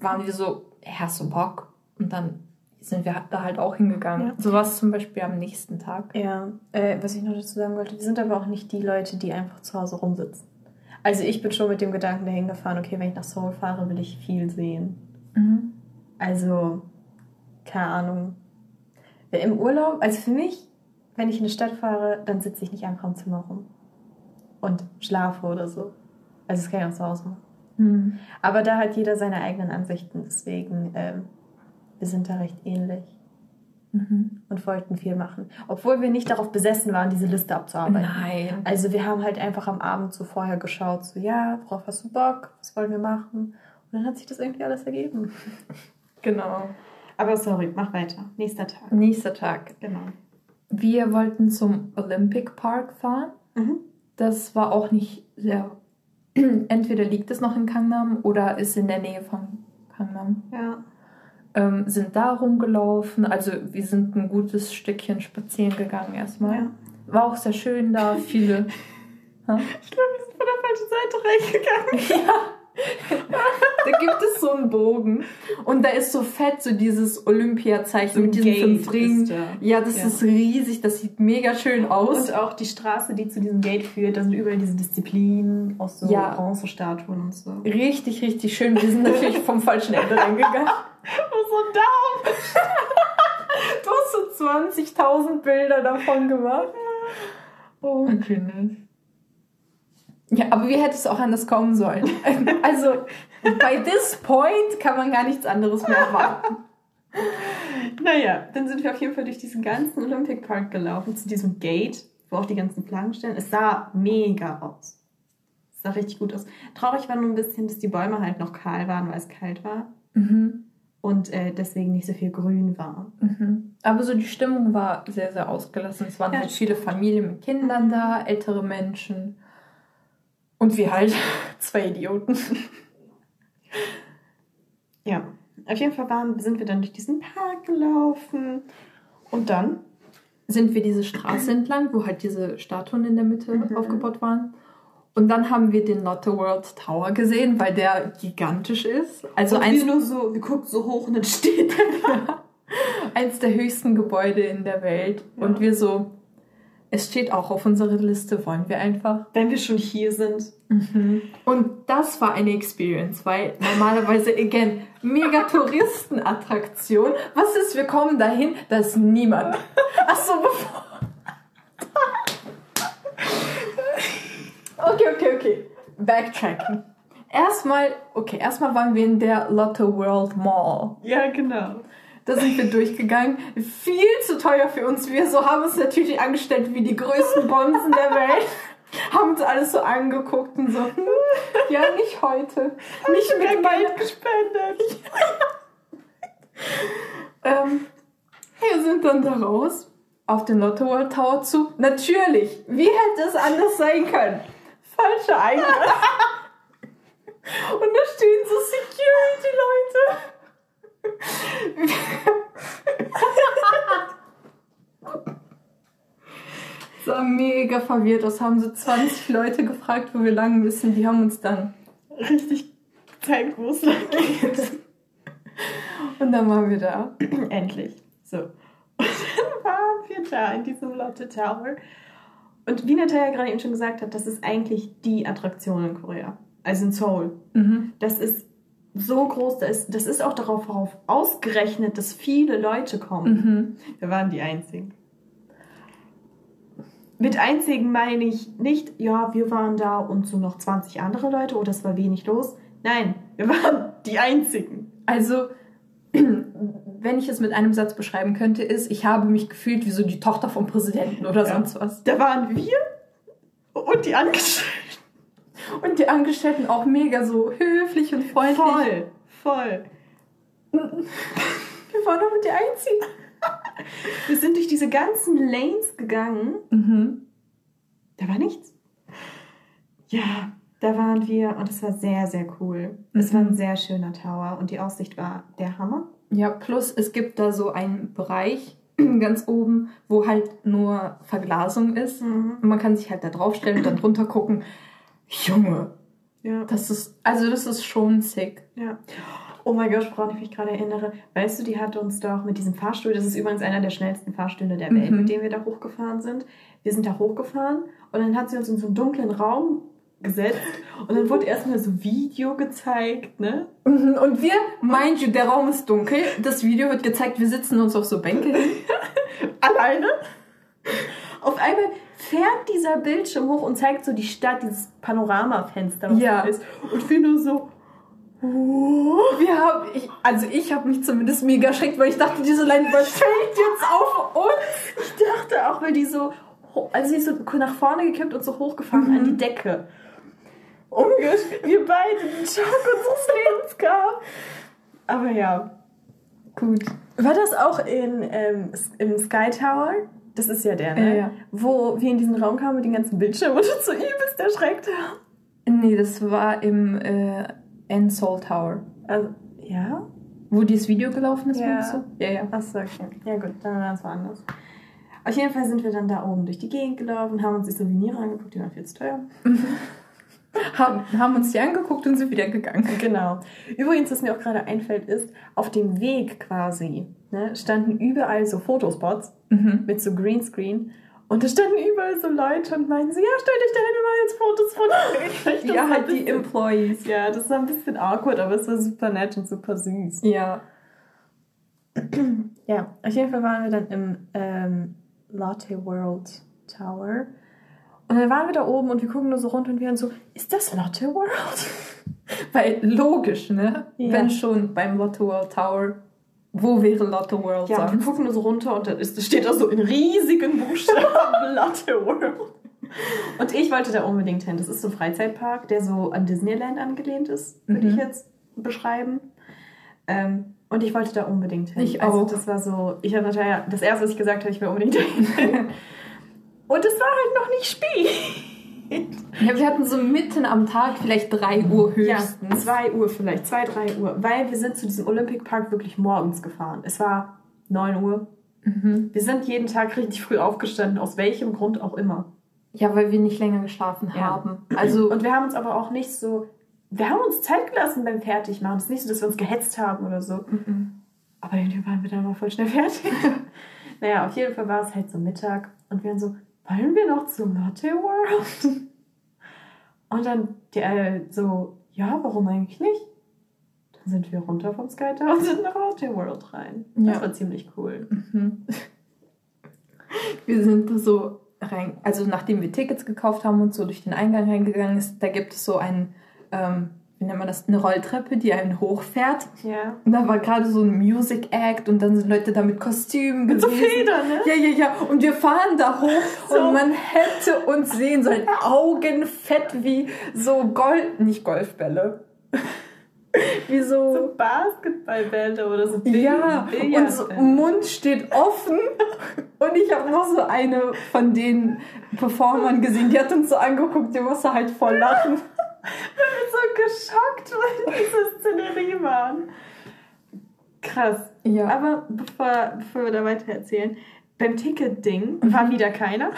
waren wir so, hast du Bock? Und dann sind wir da halt auch hingegangen. Ja. So war es zum Beispiel am nächsten Tag. Ja, äh, was ich noch dazu sagen wollte, wir sind aber auch nicht die Leute, die einfach zu Hause rumsitzen. Also ich bin schon mit dem Gedanken dahin gefahren, okay, wenn ich nach Seoul fahre, will ich viel sehen. Mhm. Also, keine Ahnung. Im Urlaub, also für mich, wenn ich in eine Stadt fahre, dann sitze ich nicht einfach im Zimmer rum und schlafe oder so. Also das kann ich auch zu Hause machen. Mhm. Aber da hat jeder seine eigenen Ansichten, deswegen, ähm, wir sind da recht ähnlich Mhm. und wollten viel machen. Obwohl wir nicht darauf besessen waren, diese Liste abzuarbeiten. Nein. Also wir haben halt einfach am Abend so vorher geschaut, so ja, worauf hast du Bock, was wollen wir machen? Und dann hat sich das irgendwie alles ergeben. Genau. Aber sorry, mach weiter. Nächster Tag. Nächster Tag. Genau. Wir wollten zum Olympic Park fahren. Mhm. Das war auch nicht sehr. Entweder liegt es noch in Kangnam oder ist in der Nähe von Kangnam. Ja. Ähm, sind da rumgelaufen. Also wir sind ein gutes Stückchen spazieren gegangen erstmal. ja. War auch sehr schön da. Viele. Ich glaube, wir sind von der falschen Seite reingegangen. Da gibt es so einen Bogen. Und da ist so fett so dieses Olympia-Zeichen mit diesen fünf Ringen. Ja, das Ja. ist riesig. Das sieht mega schön aus. Und auch die Straße, die zu diesem Gate führt, da sind überall diese Disziplinen aus so Ja. Bronzestatuen und so. Richtig, richtig schön. Wir sind natürlich vom falschen Ende reingegangen. so ein Daumen. Du hast so 20.000 Bilder davon gemacht. Oh, goodness. Ja, aber wie hätte es auch anders kommen sollen? Also, bei this point kann man gar nichts anderes mehr erwarten. Naja, dann sind wir auf jeden Fall durch diesen ganzen Olympic Park gelaufen, zu diesem Gate, wo auch die ganzen Flaggen stehen. Es sah mega aus. Es sah richtig gut aus. Traurig war nur ein bisschen, dass die Bäume halt noch kahl waren, weil es kalt war. Mhm. Und äh, deswegen nicht so viel Grün war. Mhm. Aber so die Stimmung war sehr, sehr ausgelassen. Es waren Ja, halt viele Familien mit Kindern da, ältere Menschen. Und wir halt zwei Idioten. Ja, auf jeden Fall waren, sind wir dann durch diesen Park gelaufen. Und dann? Sind wir diese Straße entlang, wo halt diese Statuen in der Mitte Mhm. aufgebaut waren. Und dann haben wir den Lotte World Tower gesehen, weil der gigantisch ist. Also und eins, wir nur so, wir gucken so hoch und dann steht er. eins der höchsten Gebäude in der Welt. Ja. Und wir so, es steht auch auf unserer Liste, wollen wir einfach. Wenn wir schon hier sind. Und das war eine Experience, weil normalerweise, again, mega Touristenattraktion. Was ist, wir kommen dahin, da ist niemand. Achso, bevor. Okay, okay, okay. Backtracking. Erstmal, okay, erstmal waren wir in der Lotte World Mall. Ja, genau. Da sind wir durchgegangen. Viel zu teuer für uns. Wir so haben uns natürlich angestellt wie die größten Bonzen der Welt. Haben uns alles so angeguckt und so, hm, ja, nicht heute. Nicht mit meiner gespendet. Ähm, wir sind dann da raus auf den Lotto World Tower zu. Natürlich, wie hätte es anders sein können? Falscher Eingang. Und da stehen so Security-Leute. sah mega verwirrt aus. Haben so 20 Leute gefragt, wo wir lang müssen. Die haben uns dann. Richtig gezeigt, wo es lang geht. Und dann waren wir da. Endlich. So. Und dann waren wir da in diesem Lotte Tower. Und wie Natalia gerade eben schon gesagt hat, das ist eigentlich die Attraktion in Korea. Also in Seoul. Mhm. Das ist so groß, das ist, das ist auch darauf darauf ausgerechnet, dass viele Leute kommen. Mhm. Wir waren die Einzigen. Mit Einzigen meine ich nicht, ja, wir waren da und so noch 20 andere Leute oder es war wenig los. Nein, wir waren die Einzigen. Also, wenn ich es mit einem Satz beschreiben könnte, ist, ich habe mich gefühlt wie so die Tochter vom Präsidenten oder Ja. sonst was. Da waren wir und die Angestellten. Und die Angestellten auch mega so höflich und freundlich. Voll, voll. Wir waren aber die Einzigen. Wir sind durch diese ganzen Lanes gegangen. Mhm. Da war nichts. Ja, da waren wir und es war sehr, sehr cool. Es war Mhm. ein sehr schöner Tower und die Aussicht war der Hammer. Ja, plus es gibt da so einen Bereich ganz oben, wo halt nur Verglasung ist. Und man kann sich halt da draufstellen und dann drunter gucken. Junge, Ja. das ist, also das ist schon sick. Ja. Oh mein Gott, woran ich mich gerade erinnere. Weißt du, die hat uns doch mit diesem Fahrstuhl, das ist übrigens einer der schnellsten Fahrstühle der Welt, Mhm. mit dem wir da hochgefahren sind. Wir sind da hochgefahren und dann hat sie uns in so einen dunklen Raum gesetzt und dann wurde erstmal so Video gezeigt, ne? Mhm, Und wir, mind you, der Raum ist dunkel. Das Video wird gezeigt, wir sitzen uns auf so Bänke. Alleine. Auf einmal fährt dieser Bildschirm hoch und zeigt so die Stadt, dieses Panoramafenster, was Ja. da ist. Und wir nur so. Wir haben, ich, also ich habe mich zumindest mega erschreckt, weil ich dachte, diese Leinwand fällt jetzt auf uns. Ich dachte auch, weil die so, also sie ist so nach vorne gekippt und so hochgefahren Mhm. an die Decke. Oh mein Gott, wir beide den Schock unseres Lebens gehabt. Aber ja. Gut. War das auch in, ähm, im Sky Tower? Das ist ja der, ne? Ja, ja. Wo wir in diesen Raum kamen mit den ganzen Bildschirmen und uns so übelst erschreckt haben. Nee, das war im äh, Ensol Tower. Also, ja? Wo dieses Video gelaufen ist, Ja. meinst du? Ja, ja. Achso, okay. Ja gut, dann war es woanders. Auf jeden Fall sind wir dann da oben durch die Gegend gelaufen, haben uns die Souvenire angeguckt, die waren viel zu teuer. Haben, haben uns die angeguckt und sind wieder gegangen. Genau. Übrigens, was mir auch gerade einfällt, ist, auf dem Weg quasi ne, standen überall so Fotospots Mhm. mit so Greenscreen. Und da standen überall so Leute und meinten so, ja, stell dich da hin, wir machen jetzt Fotos von. Das Ja, halt die Employees. Ja, das war ein bisschen awkward, aber es war super nett und super süß. Ja. Ja, auf jeden Fall waren wir dann im ähm, Lotte World Tower. Und dann waren wir da oben und wir gucken nur so runter und wir waren so, ist das Lotte World? Weil logisch, ne? Ja. Wenn schon beim Lotto World Tower. Wo wäre Lotto World Ja, wir gucken nur so runter und da ist, steht da so in riesigen Buchstaben Lotte World. Und ich wollte da unbedingt hin. Das ist so ein Freizeitpark, der so an Disneyland angelehnt ist, würde Mhm. ich jetzt beschreiben. Ähm, und ich wollte da unbedingt hin. Ich also auch. das war so, ich habe natürlich, das erste, was ich gesagt habe, ich will unbedingt dahin. Und es war halt noch nicht spät. Ja, wir hatten so mitten am Tag vielleicht 3 Uhr Ja, höchstens. 2 Uhr vielleicht, 2, 3 Uhr. Weil wir sind zu diesem Olympic Park wirklich morgens gefahren. Es war 9 Uhr. Mhm. Wir sind jeden Tag richtig früh aufgestanden, aus welchem Grund auch immer. Ja, weil wir nicht länger geschlafen Ja. haben. Also, Und wir haben uns aber auch nicht so. Wir haben uns Zeit gelassen beim Fertigmachen. Es ist nicht so, dass wir uns gehetzt haben oder so. mhm. Aber irgendwie waren wir dann mal voll schnell fertig. naja, auf jeden Fall war es halt so Mittag. Und wir waren so, wollen wir noch zum Lotte World? Und dann die äh, so, ja, warum eigentlich nicht? Dann sind wir runter vom Sky Tower und sind nach Lotte World rein. Das Ja. war ziemlich cool. Mhm. Wir sind da so rein, also nachdem wir Tickets gekauft haben und so durch den Eingang reingegangen ist, da gibt es so einen, ähm, wie nennt man das, eine Rolltreppe, die einen hochfährt. Ja. Und da war gerade so ein Music Act und dann sind Leute da mit Kostümen Mit so gewesen. Federn, ne? Ja, ja, ja. Und wir fahren da hoch So. und man hätte uns sehen sollen. Augen fett wie so Gold, nicht Golfbälle. wie so. So Basketballbälle oder so Ja, und so. Mund steht offen. Und ich habe noch so eine von den Performern gesehen, die hat uns so angeguckt, die musste halt voll lachen. So geschockt, weil diese Szenerie waren. Krass. Ja. Aber bevor, bevor wir da weiter erzählen, beim Ticket-Ding war wieder keiner.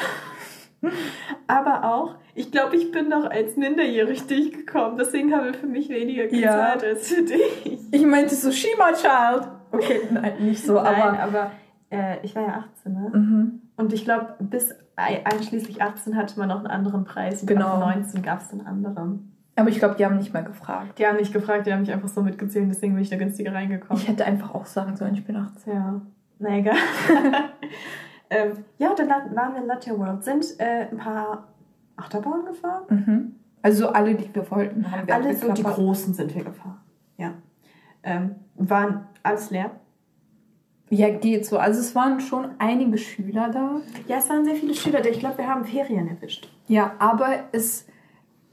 Aber auch, ich glaube, ich bin noch als minderjährig durchgekommen. Deswegen haben wir für mich weniger Ja. gezahlt als für dich. Ich meinte so, Shima Child. Okay, nein, nicht so, Nein, aber. aber äh, ich war ja 18, ne? Mhm. Und ich glaube, bis ei- einschließlich 18 hatte man noch einen anderen Preis. Und Genau. ab 19 gab es einen anderen. Aber ich glaube, die haben nicht mal gefragt. Die haben nicht gefragt, die haben mich einfach so mitgezählt, deswegen bin ich da günstiger reingekommen. Ich hätte einfach auch sagen sollen, ich bin 18. Ja, na egal. ähm, ja, dann waren wir in Latte World, sind äh, ein paar Achterbahnen gefahren. Mhm. Also alle, die wir wollten, haben wir Alle so die großen sind wir gefahren. Ja. Ähm, waren alles leer. Ja, geht so. Also es waren schon einige Schüler da. Ja, es waren sehr viele Schüler da. Ich glaube, wir haben Ferien erwischt. Ja, aber es,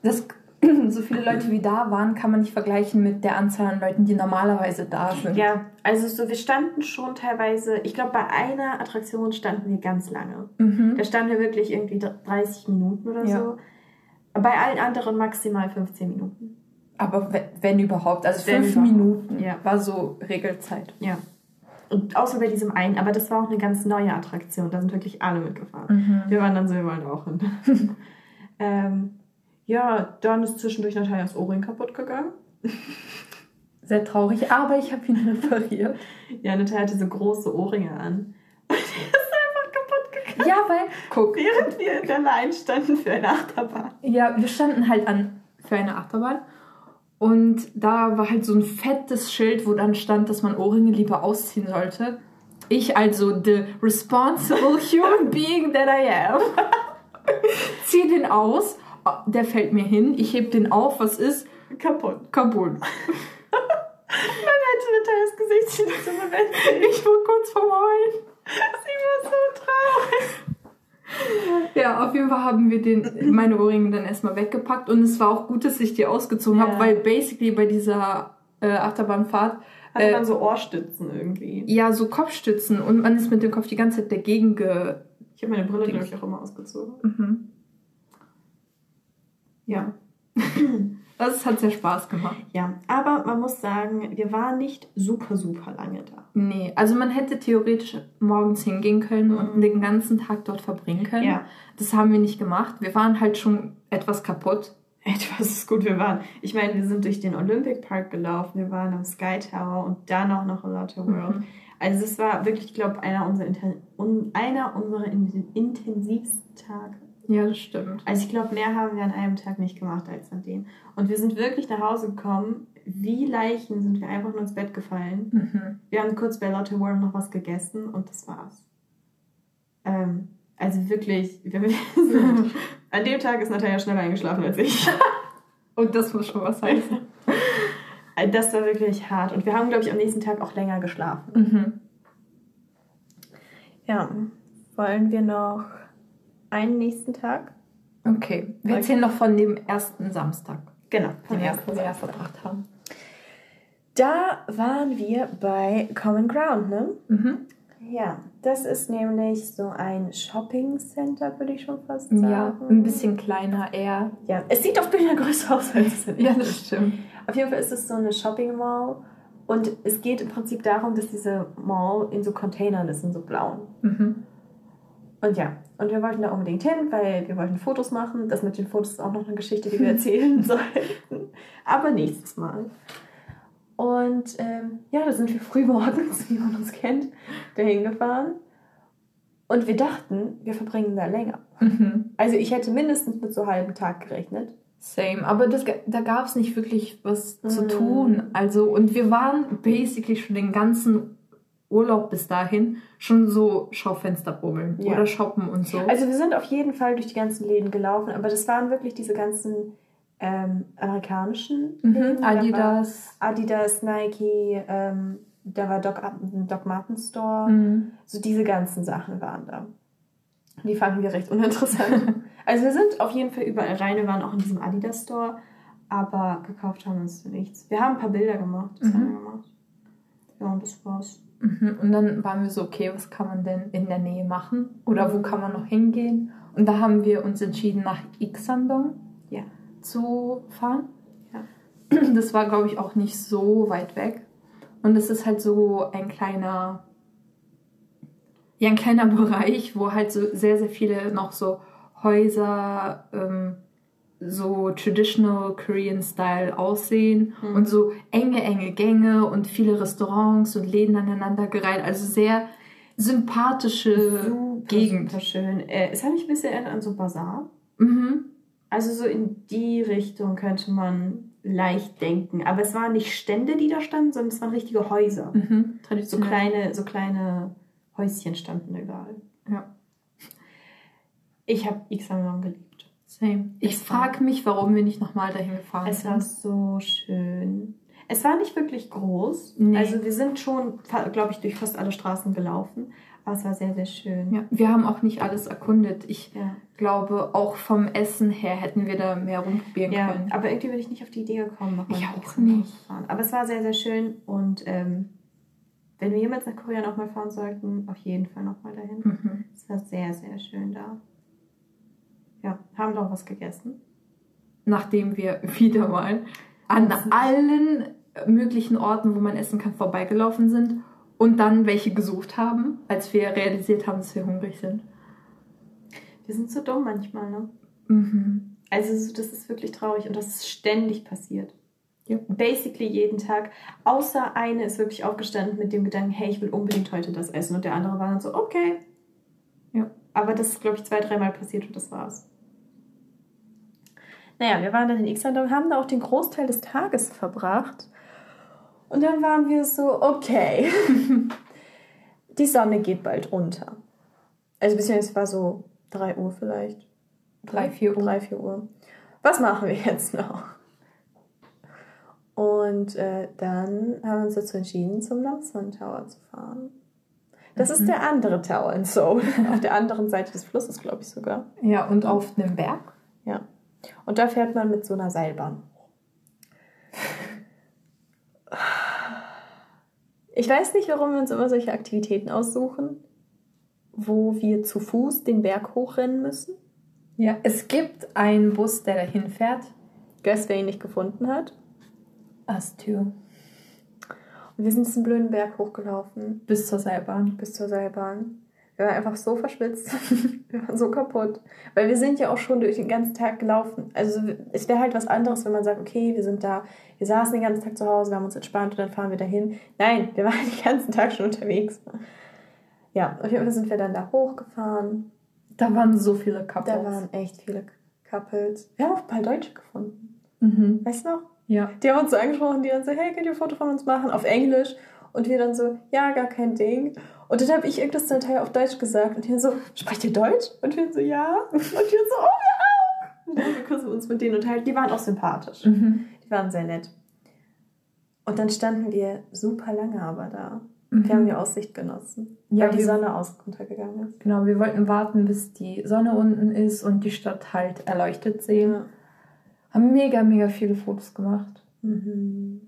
das, so viele Leute wie da waren, kann man nicht vergleichen mit der Anzahl an Leuten, die normalerweise da sind. Ja, also so, wir standen schon teilweise, ich glaube, bei einer Attraktion standen wir ganz lange. Mhm. Da standen wir wirklich irgendwie 30 Minuten oder Ja. so. Bei allen anderen maximal 15 Minuten. Aber wenn, überhaupt, also Wenn fünf überhaupt. Minuten Ja. war so Regelzeit. Ja. Und außer bei diesem einen, aber das war auch eine ganz neue Attraktion. Da sind wirklich alle mitgefahren. Mhm. Wir waren dann so, wir wollen auch hin. ähm, ja, dann ist zwischendurch Natalias Ohrring kaputt gegangen. Sehr traurig, aber ich habe ihn repariert. Ja, Natalia hatte so große Ohrringe an. Und die ist einfach kaputt gegangen. ja, weil, guck, Während wir in der Line standen für eine Achterbahn. ja, wir standen halt an für eine Achterbahn. Und da war halt so ein fettes Schild, wo dann stand, dass man Ohrringe lieber ausziehen sollte. Ich also, the responsible human being that I am, ziehe den aus. Der fällt mir hin. Ich heb den auf. Was ist? Kaputt. Kaputt. Man hätte Natalias Gesicht so bewältigt. Ich war kurz vorm Heulen. Sie war so traurig. Ja, auf jeden Fall haben wir den, meine Ohrringe dann erstmal weggepackt. Und es war auch gut, dass ich die ausgezogen Ja. habe, weil basically bei dieser äh, Achterbahnfahrt Hatte Äh, man so Ohrstützen irgendwie. ja so Kopfstützen und man ist mit dem Kopf die ganze Zeit dagegen ge. Ich habe meine Brille, glaube ich, auch immer ausgezogen. Mhm. Ja. Das hat sehr Spaß gemacht. Ja, aber man muss sagen, wir waren nicht super, super lange da. Nee, also man hätte theoretisch morgens hingehen können und Mhm. den ganzen Tag dort verbringen können. Ja. Das haben wir nicht gemacht. Wir waren halt schon etwas kaputt. Etwas ist gut, wir waren. Ich meine, wir sind durch den Olympic Park gelaufen, wir waren am Sky Tower und dann auch noch Lotte World. Mhm. Also es war wirklich, ich glaube, einer unserer, einer unserer in intensivsten Tage. Ja, das stimmt. Also ich glaube, mehr haben wir an einem Tag nicht gemacht als an dem. Und wir sind wirklich nach Hause gekommen. Wie Leichen sind wir einfach nur ins Bett gefallen. Mhm. Wir haben kurz bei Lotte World noch was gegessen und das war's. Ähm, also wirklich, wir wir sind, an dem Tag ist Natalia schneller eingeschlafen als ich. Und das muss schon was heißen. Also Das war wirklich hart. Und wir haben, glaube ich, am nächsten Tag auch länger geschlafen. Mhm. Ja. Wollen wir noch einen nächsten Tag? Okay, wir Okay. erzählen noch von dem ersten Samstag, Genau, vom wir ersten. vorher verbracht haben. Da waren wir bei Common Ground, ne? Mhm. Ja, das ist nämlich so ein Shopping Center, würde ich schon fast sagen. Ja, ein bisschen kleiner eher. Ja, es sieht auf Bildern größer aus, als es ist. Ja, das stimmt. Auf jeden Fall ist es so eine Shopping Mall und es geht im Prinzip darum, dass diese Mall in so Containern ist, in so blauen. Mhm. Und ja, und wir wollten da unbedingt hin, weil wir wollten Fotos machen. Das mit den Fotos ist auch noch eine Geschichte, die wir erzählen sollten. Aber nächstes Mal. Und ähm, ja, da sind wir früh morgens, wie man uns kennt, dahin gefahren. Und wir dachten, wir verbringen da länger. Mhm. Also ich hätte mindestens mit so einem halben Tag gerechnet. Same, aber das, da gab es nicht wirklich was zu Mhm. tun. Also, und wir waren basically schon den ganzen Urlaub bis dahin schon so Schaufensterbummeln Ja. oder shoppen und so. Also wir sind auf jeden Fall durch die ganzen Läden gelaufen, aber das waren wirklich diese ganzen ähm, amerikanischen mhm. Da war Adidas. Adidas, Nike, ähm, da war Doc, Doc Marten Store. Mhm. So diese ganzen Sachen waren da. Die fanden wir recht uninteressant. also wir sind auf jeden Fall überall rein. Wir waren auch in diesem Adidas Store, aber gekauft haben uns nichts. Wir haben ein paar Bilder gemacht. Das Mhm. haben wir gemacht. Ja, und das war's. Mhm. Und dann waren wir so, okay, was kann man denn in der Nähe machen? Oder wo kann man noch hingehen? Und da haben wir uns entschieden, nach Ixandong Ja. zu fahren. Ja. Das war, glaube ich, auch nicht so weit weg. Und es ist halt so ein kleiner, ja, ein kleiner Bereich, wo halt so sehr, sehr viele noch so Häuser, ähm, so traditional Korean Style aussehen Mhm. und so enge, enge Gänge und viele Restaurants und Läden aneinander gereiht. Also sehr sympathische Super, Gegend. super schön. Äh, es hat mich ein bisschen erinnert an so Bazar. Mhm. Also so in die Richtung könnte man leicht denken. Aber es waren nicht Stände, die da standen, sondern es waren richtige Häuser. Mhm. So kleine, so kleine Häuschen standen überall. Ja. Ich habe Ixamon geliebt. Same. Ich frage mich, warum wir nicht nochmal dahin gefahren Es sind. war so schön. Es war nicht wirklich groß. Nee. Also wir sind schon, glaube ich, durch fast alle Straßen gelaufen. Aber es war sehr, sehr schön. Ja, wir haben auch nicht alles erkundet. Ich Ja. glaube, auch vom Essen her hätten wir da mehr rumprobieren Ja, können. aber irgendwie bin ich nicht auf die Idee gekommen, noch Ich auch nicht. Aber es war sehr, sehr schön und ähm, wenn wir jemals nach Korea nochmal fahren sollten, auf jeden Fall nochmal dahin. Mhm. Es war sehr, sehr schön da. Ja, haben doch was gegessen. Nachdem wir wieder mal an allen möglichen Orten, wo man essen kann, vorbeigelaufen sind und dann welche gesucht haben, als wir realisiert haben, dass wir hungrig sind. Wir sind so dumm manchmal, ne? Mhm. Also so- das ist wirklich traurig und das ist ständig passiert. Ja. Basically jeden Tag. Außer eine ist wirklich aufgestanden mit dem Gedanken, hey, ich will unbedingt heute das essen. Und der andere war dann so, okay. Ja. Aber das ist, glaube ich, zwei, dreimal passiert und das war's. Naja, wir waren dann in und haben da auch den Großteil des Tages verbracht. Und dann waren wir so, okay, die Sonne geht bald unter. Also beziehungsweise es war so 3 Uhr vielleicht. Drei, vier Uhr. 3, 4 Uhr. Was machen wir jetzt noch? Und äh, dann haben wir uns dazu entschieden, zum Namsan Tower zu fahren. Das ist Mhm. der andere Tower in Seoul. Auf der anderen Seite des Flusses, glaube ich sogar. Ja, und auf einem Berg. Ja. Und da fährt man mit so einer Seilbahn. Ich weiß nicht, warum wir uns immer solche Aktivitäten aussuchen, wo wir zu Fuß den Berg hochrennen müssen. Ja, es gibt einen Bus, der dahin fährt. Guess, wer ihn nicht gefunden hat. Too. Und wir sind diesen blöden Berg hochgelaufen. Bis zur Seilbahn. bis zur Seilbahn. Wir waren einfach so verschwitzt. wir waren so kaputt. Weil wir sind ja auch schon durch den ganzen Tag gelaufen. Also es wäre halt was anderes, wenn man sagt, okay, wir sind da, wir saßen den ganzen Tag zu Hause, wir haben uns entspannt und dann fahren wir dahin. Nein, wir waren den ganzen Tag schon unterwegs. Ja, auf jeden Fall sind wir dann da hochgefahren. Da waren so viele Couples. Da waren echt viele Couples. Wir haben auch ein paar Deutsche gefunden. Mhm. Weißt du noch? Ja. Die haben uns so angesprochen, die dann so, hey, könnt ihr ein Foto von uns machen? Auf Englisch. Und wir dann so, ja, gar kein Ding. Und dann habe ich irgendwas zum Teil auf Deutsch gesagt. Und die so, sprecht ihr Deutsch? Und wir so, ja. Und dann so, oh, wir auch. Und dann küssen wir uns mit denen unterhalten. Die waren auch sympathisch. Mhm. Die waren sehr nett. Und dann standen wir super lange aber da. Mhm. Wir haben die Aussicht genossen. Ja, weil die Sonne aus ist. Genau, wir wollten warten, bis die Sonne unten ist und die Stadt halt erleuchtet sehen. Haben mega, mega viele Fotos gemacht. Mhm.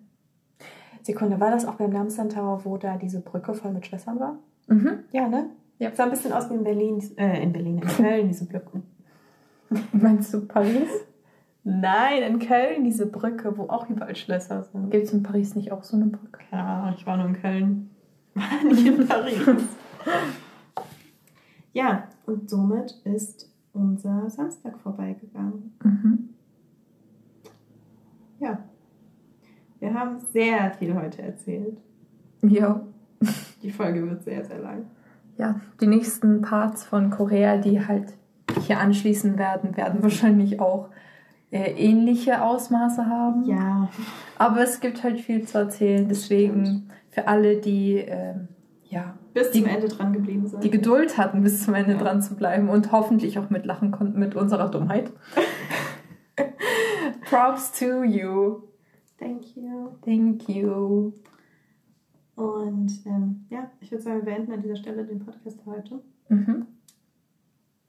Sekunde, war das auch beim Namsan Tower, wo da diese Brücke voll mit Schlössern war? Mhm. Ja, ne? Ja. Sah ein bisschen aus wie in Berlin, äh, in Berlin, in Köln, diese Brücke. Meinst du Paris? Nein, in Köln, diese Brücke, wo auch überall Schlösser sind. Gibt es in Paris nicht auch so eine Brücke? Keine Ahnung, ich war nur in Köln. War nicht in Paris. ja, und somit ist unser Samstag vorbeigegangen. Mhm. Ja. Wir haben sehr viel heute erzählt. Ja. Die Folge wird sehr, sehr lang. Ja, die nächsten Parts von Korea, die halt hier anschließen werden, werden wahrscheinlich auch äh, ähnliche Ausmaße haben. Ja. Aber es gibt halt viel zu erzählen. Deswegen für alle, die ähm, ja, Bis Die- zum Ende dran geblieben sind. die Geduld hatten, bis zum Ende Ja. dran zu bleiben und hoffentlich auch mitlachen konnten mit unserer Dummheit. Props to you. Thank you. Thank you. Und ähm, ja, ich würde sagen, wir beenden an dieser Stelle den Podcast heute Mhm.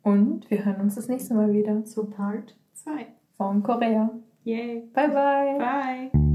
Und wir hören uns das nächste Mal wieder zu Part 2. von Korea. Yay. Bye bye. Bye.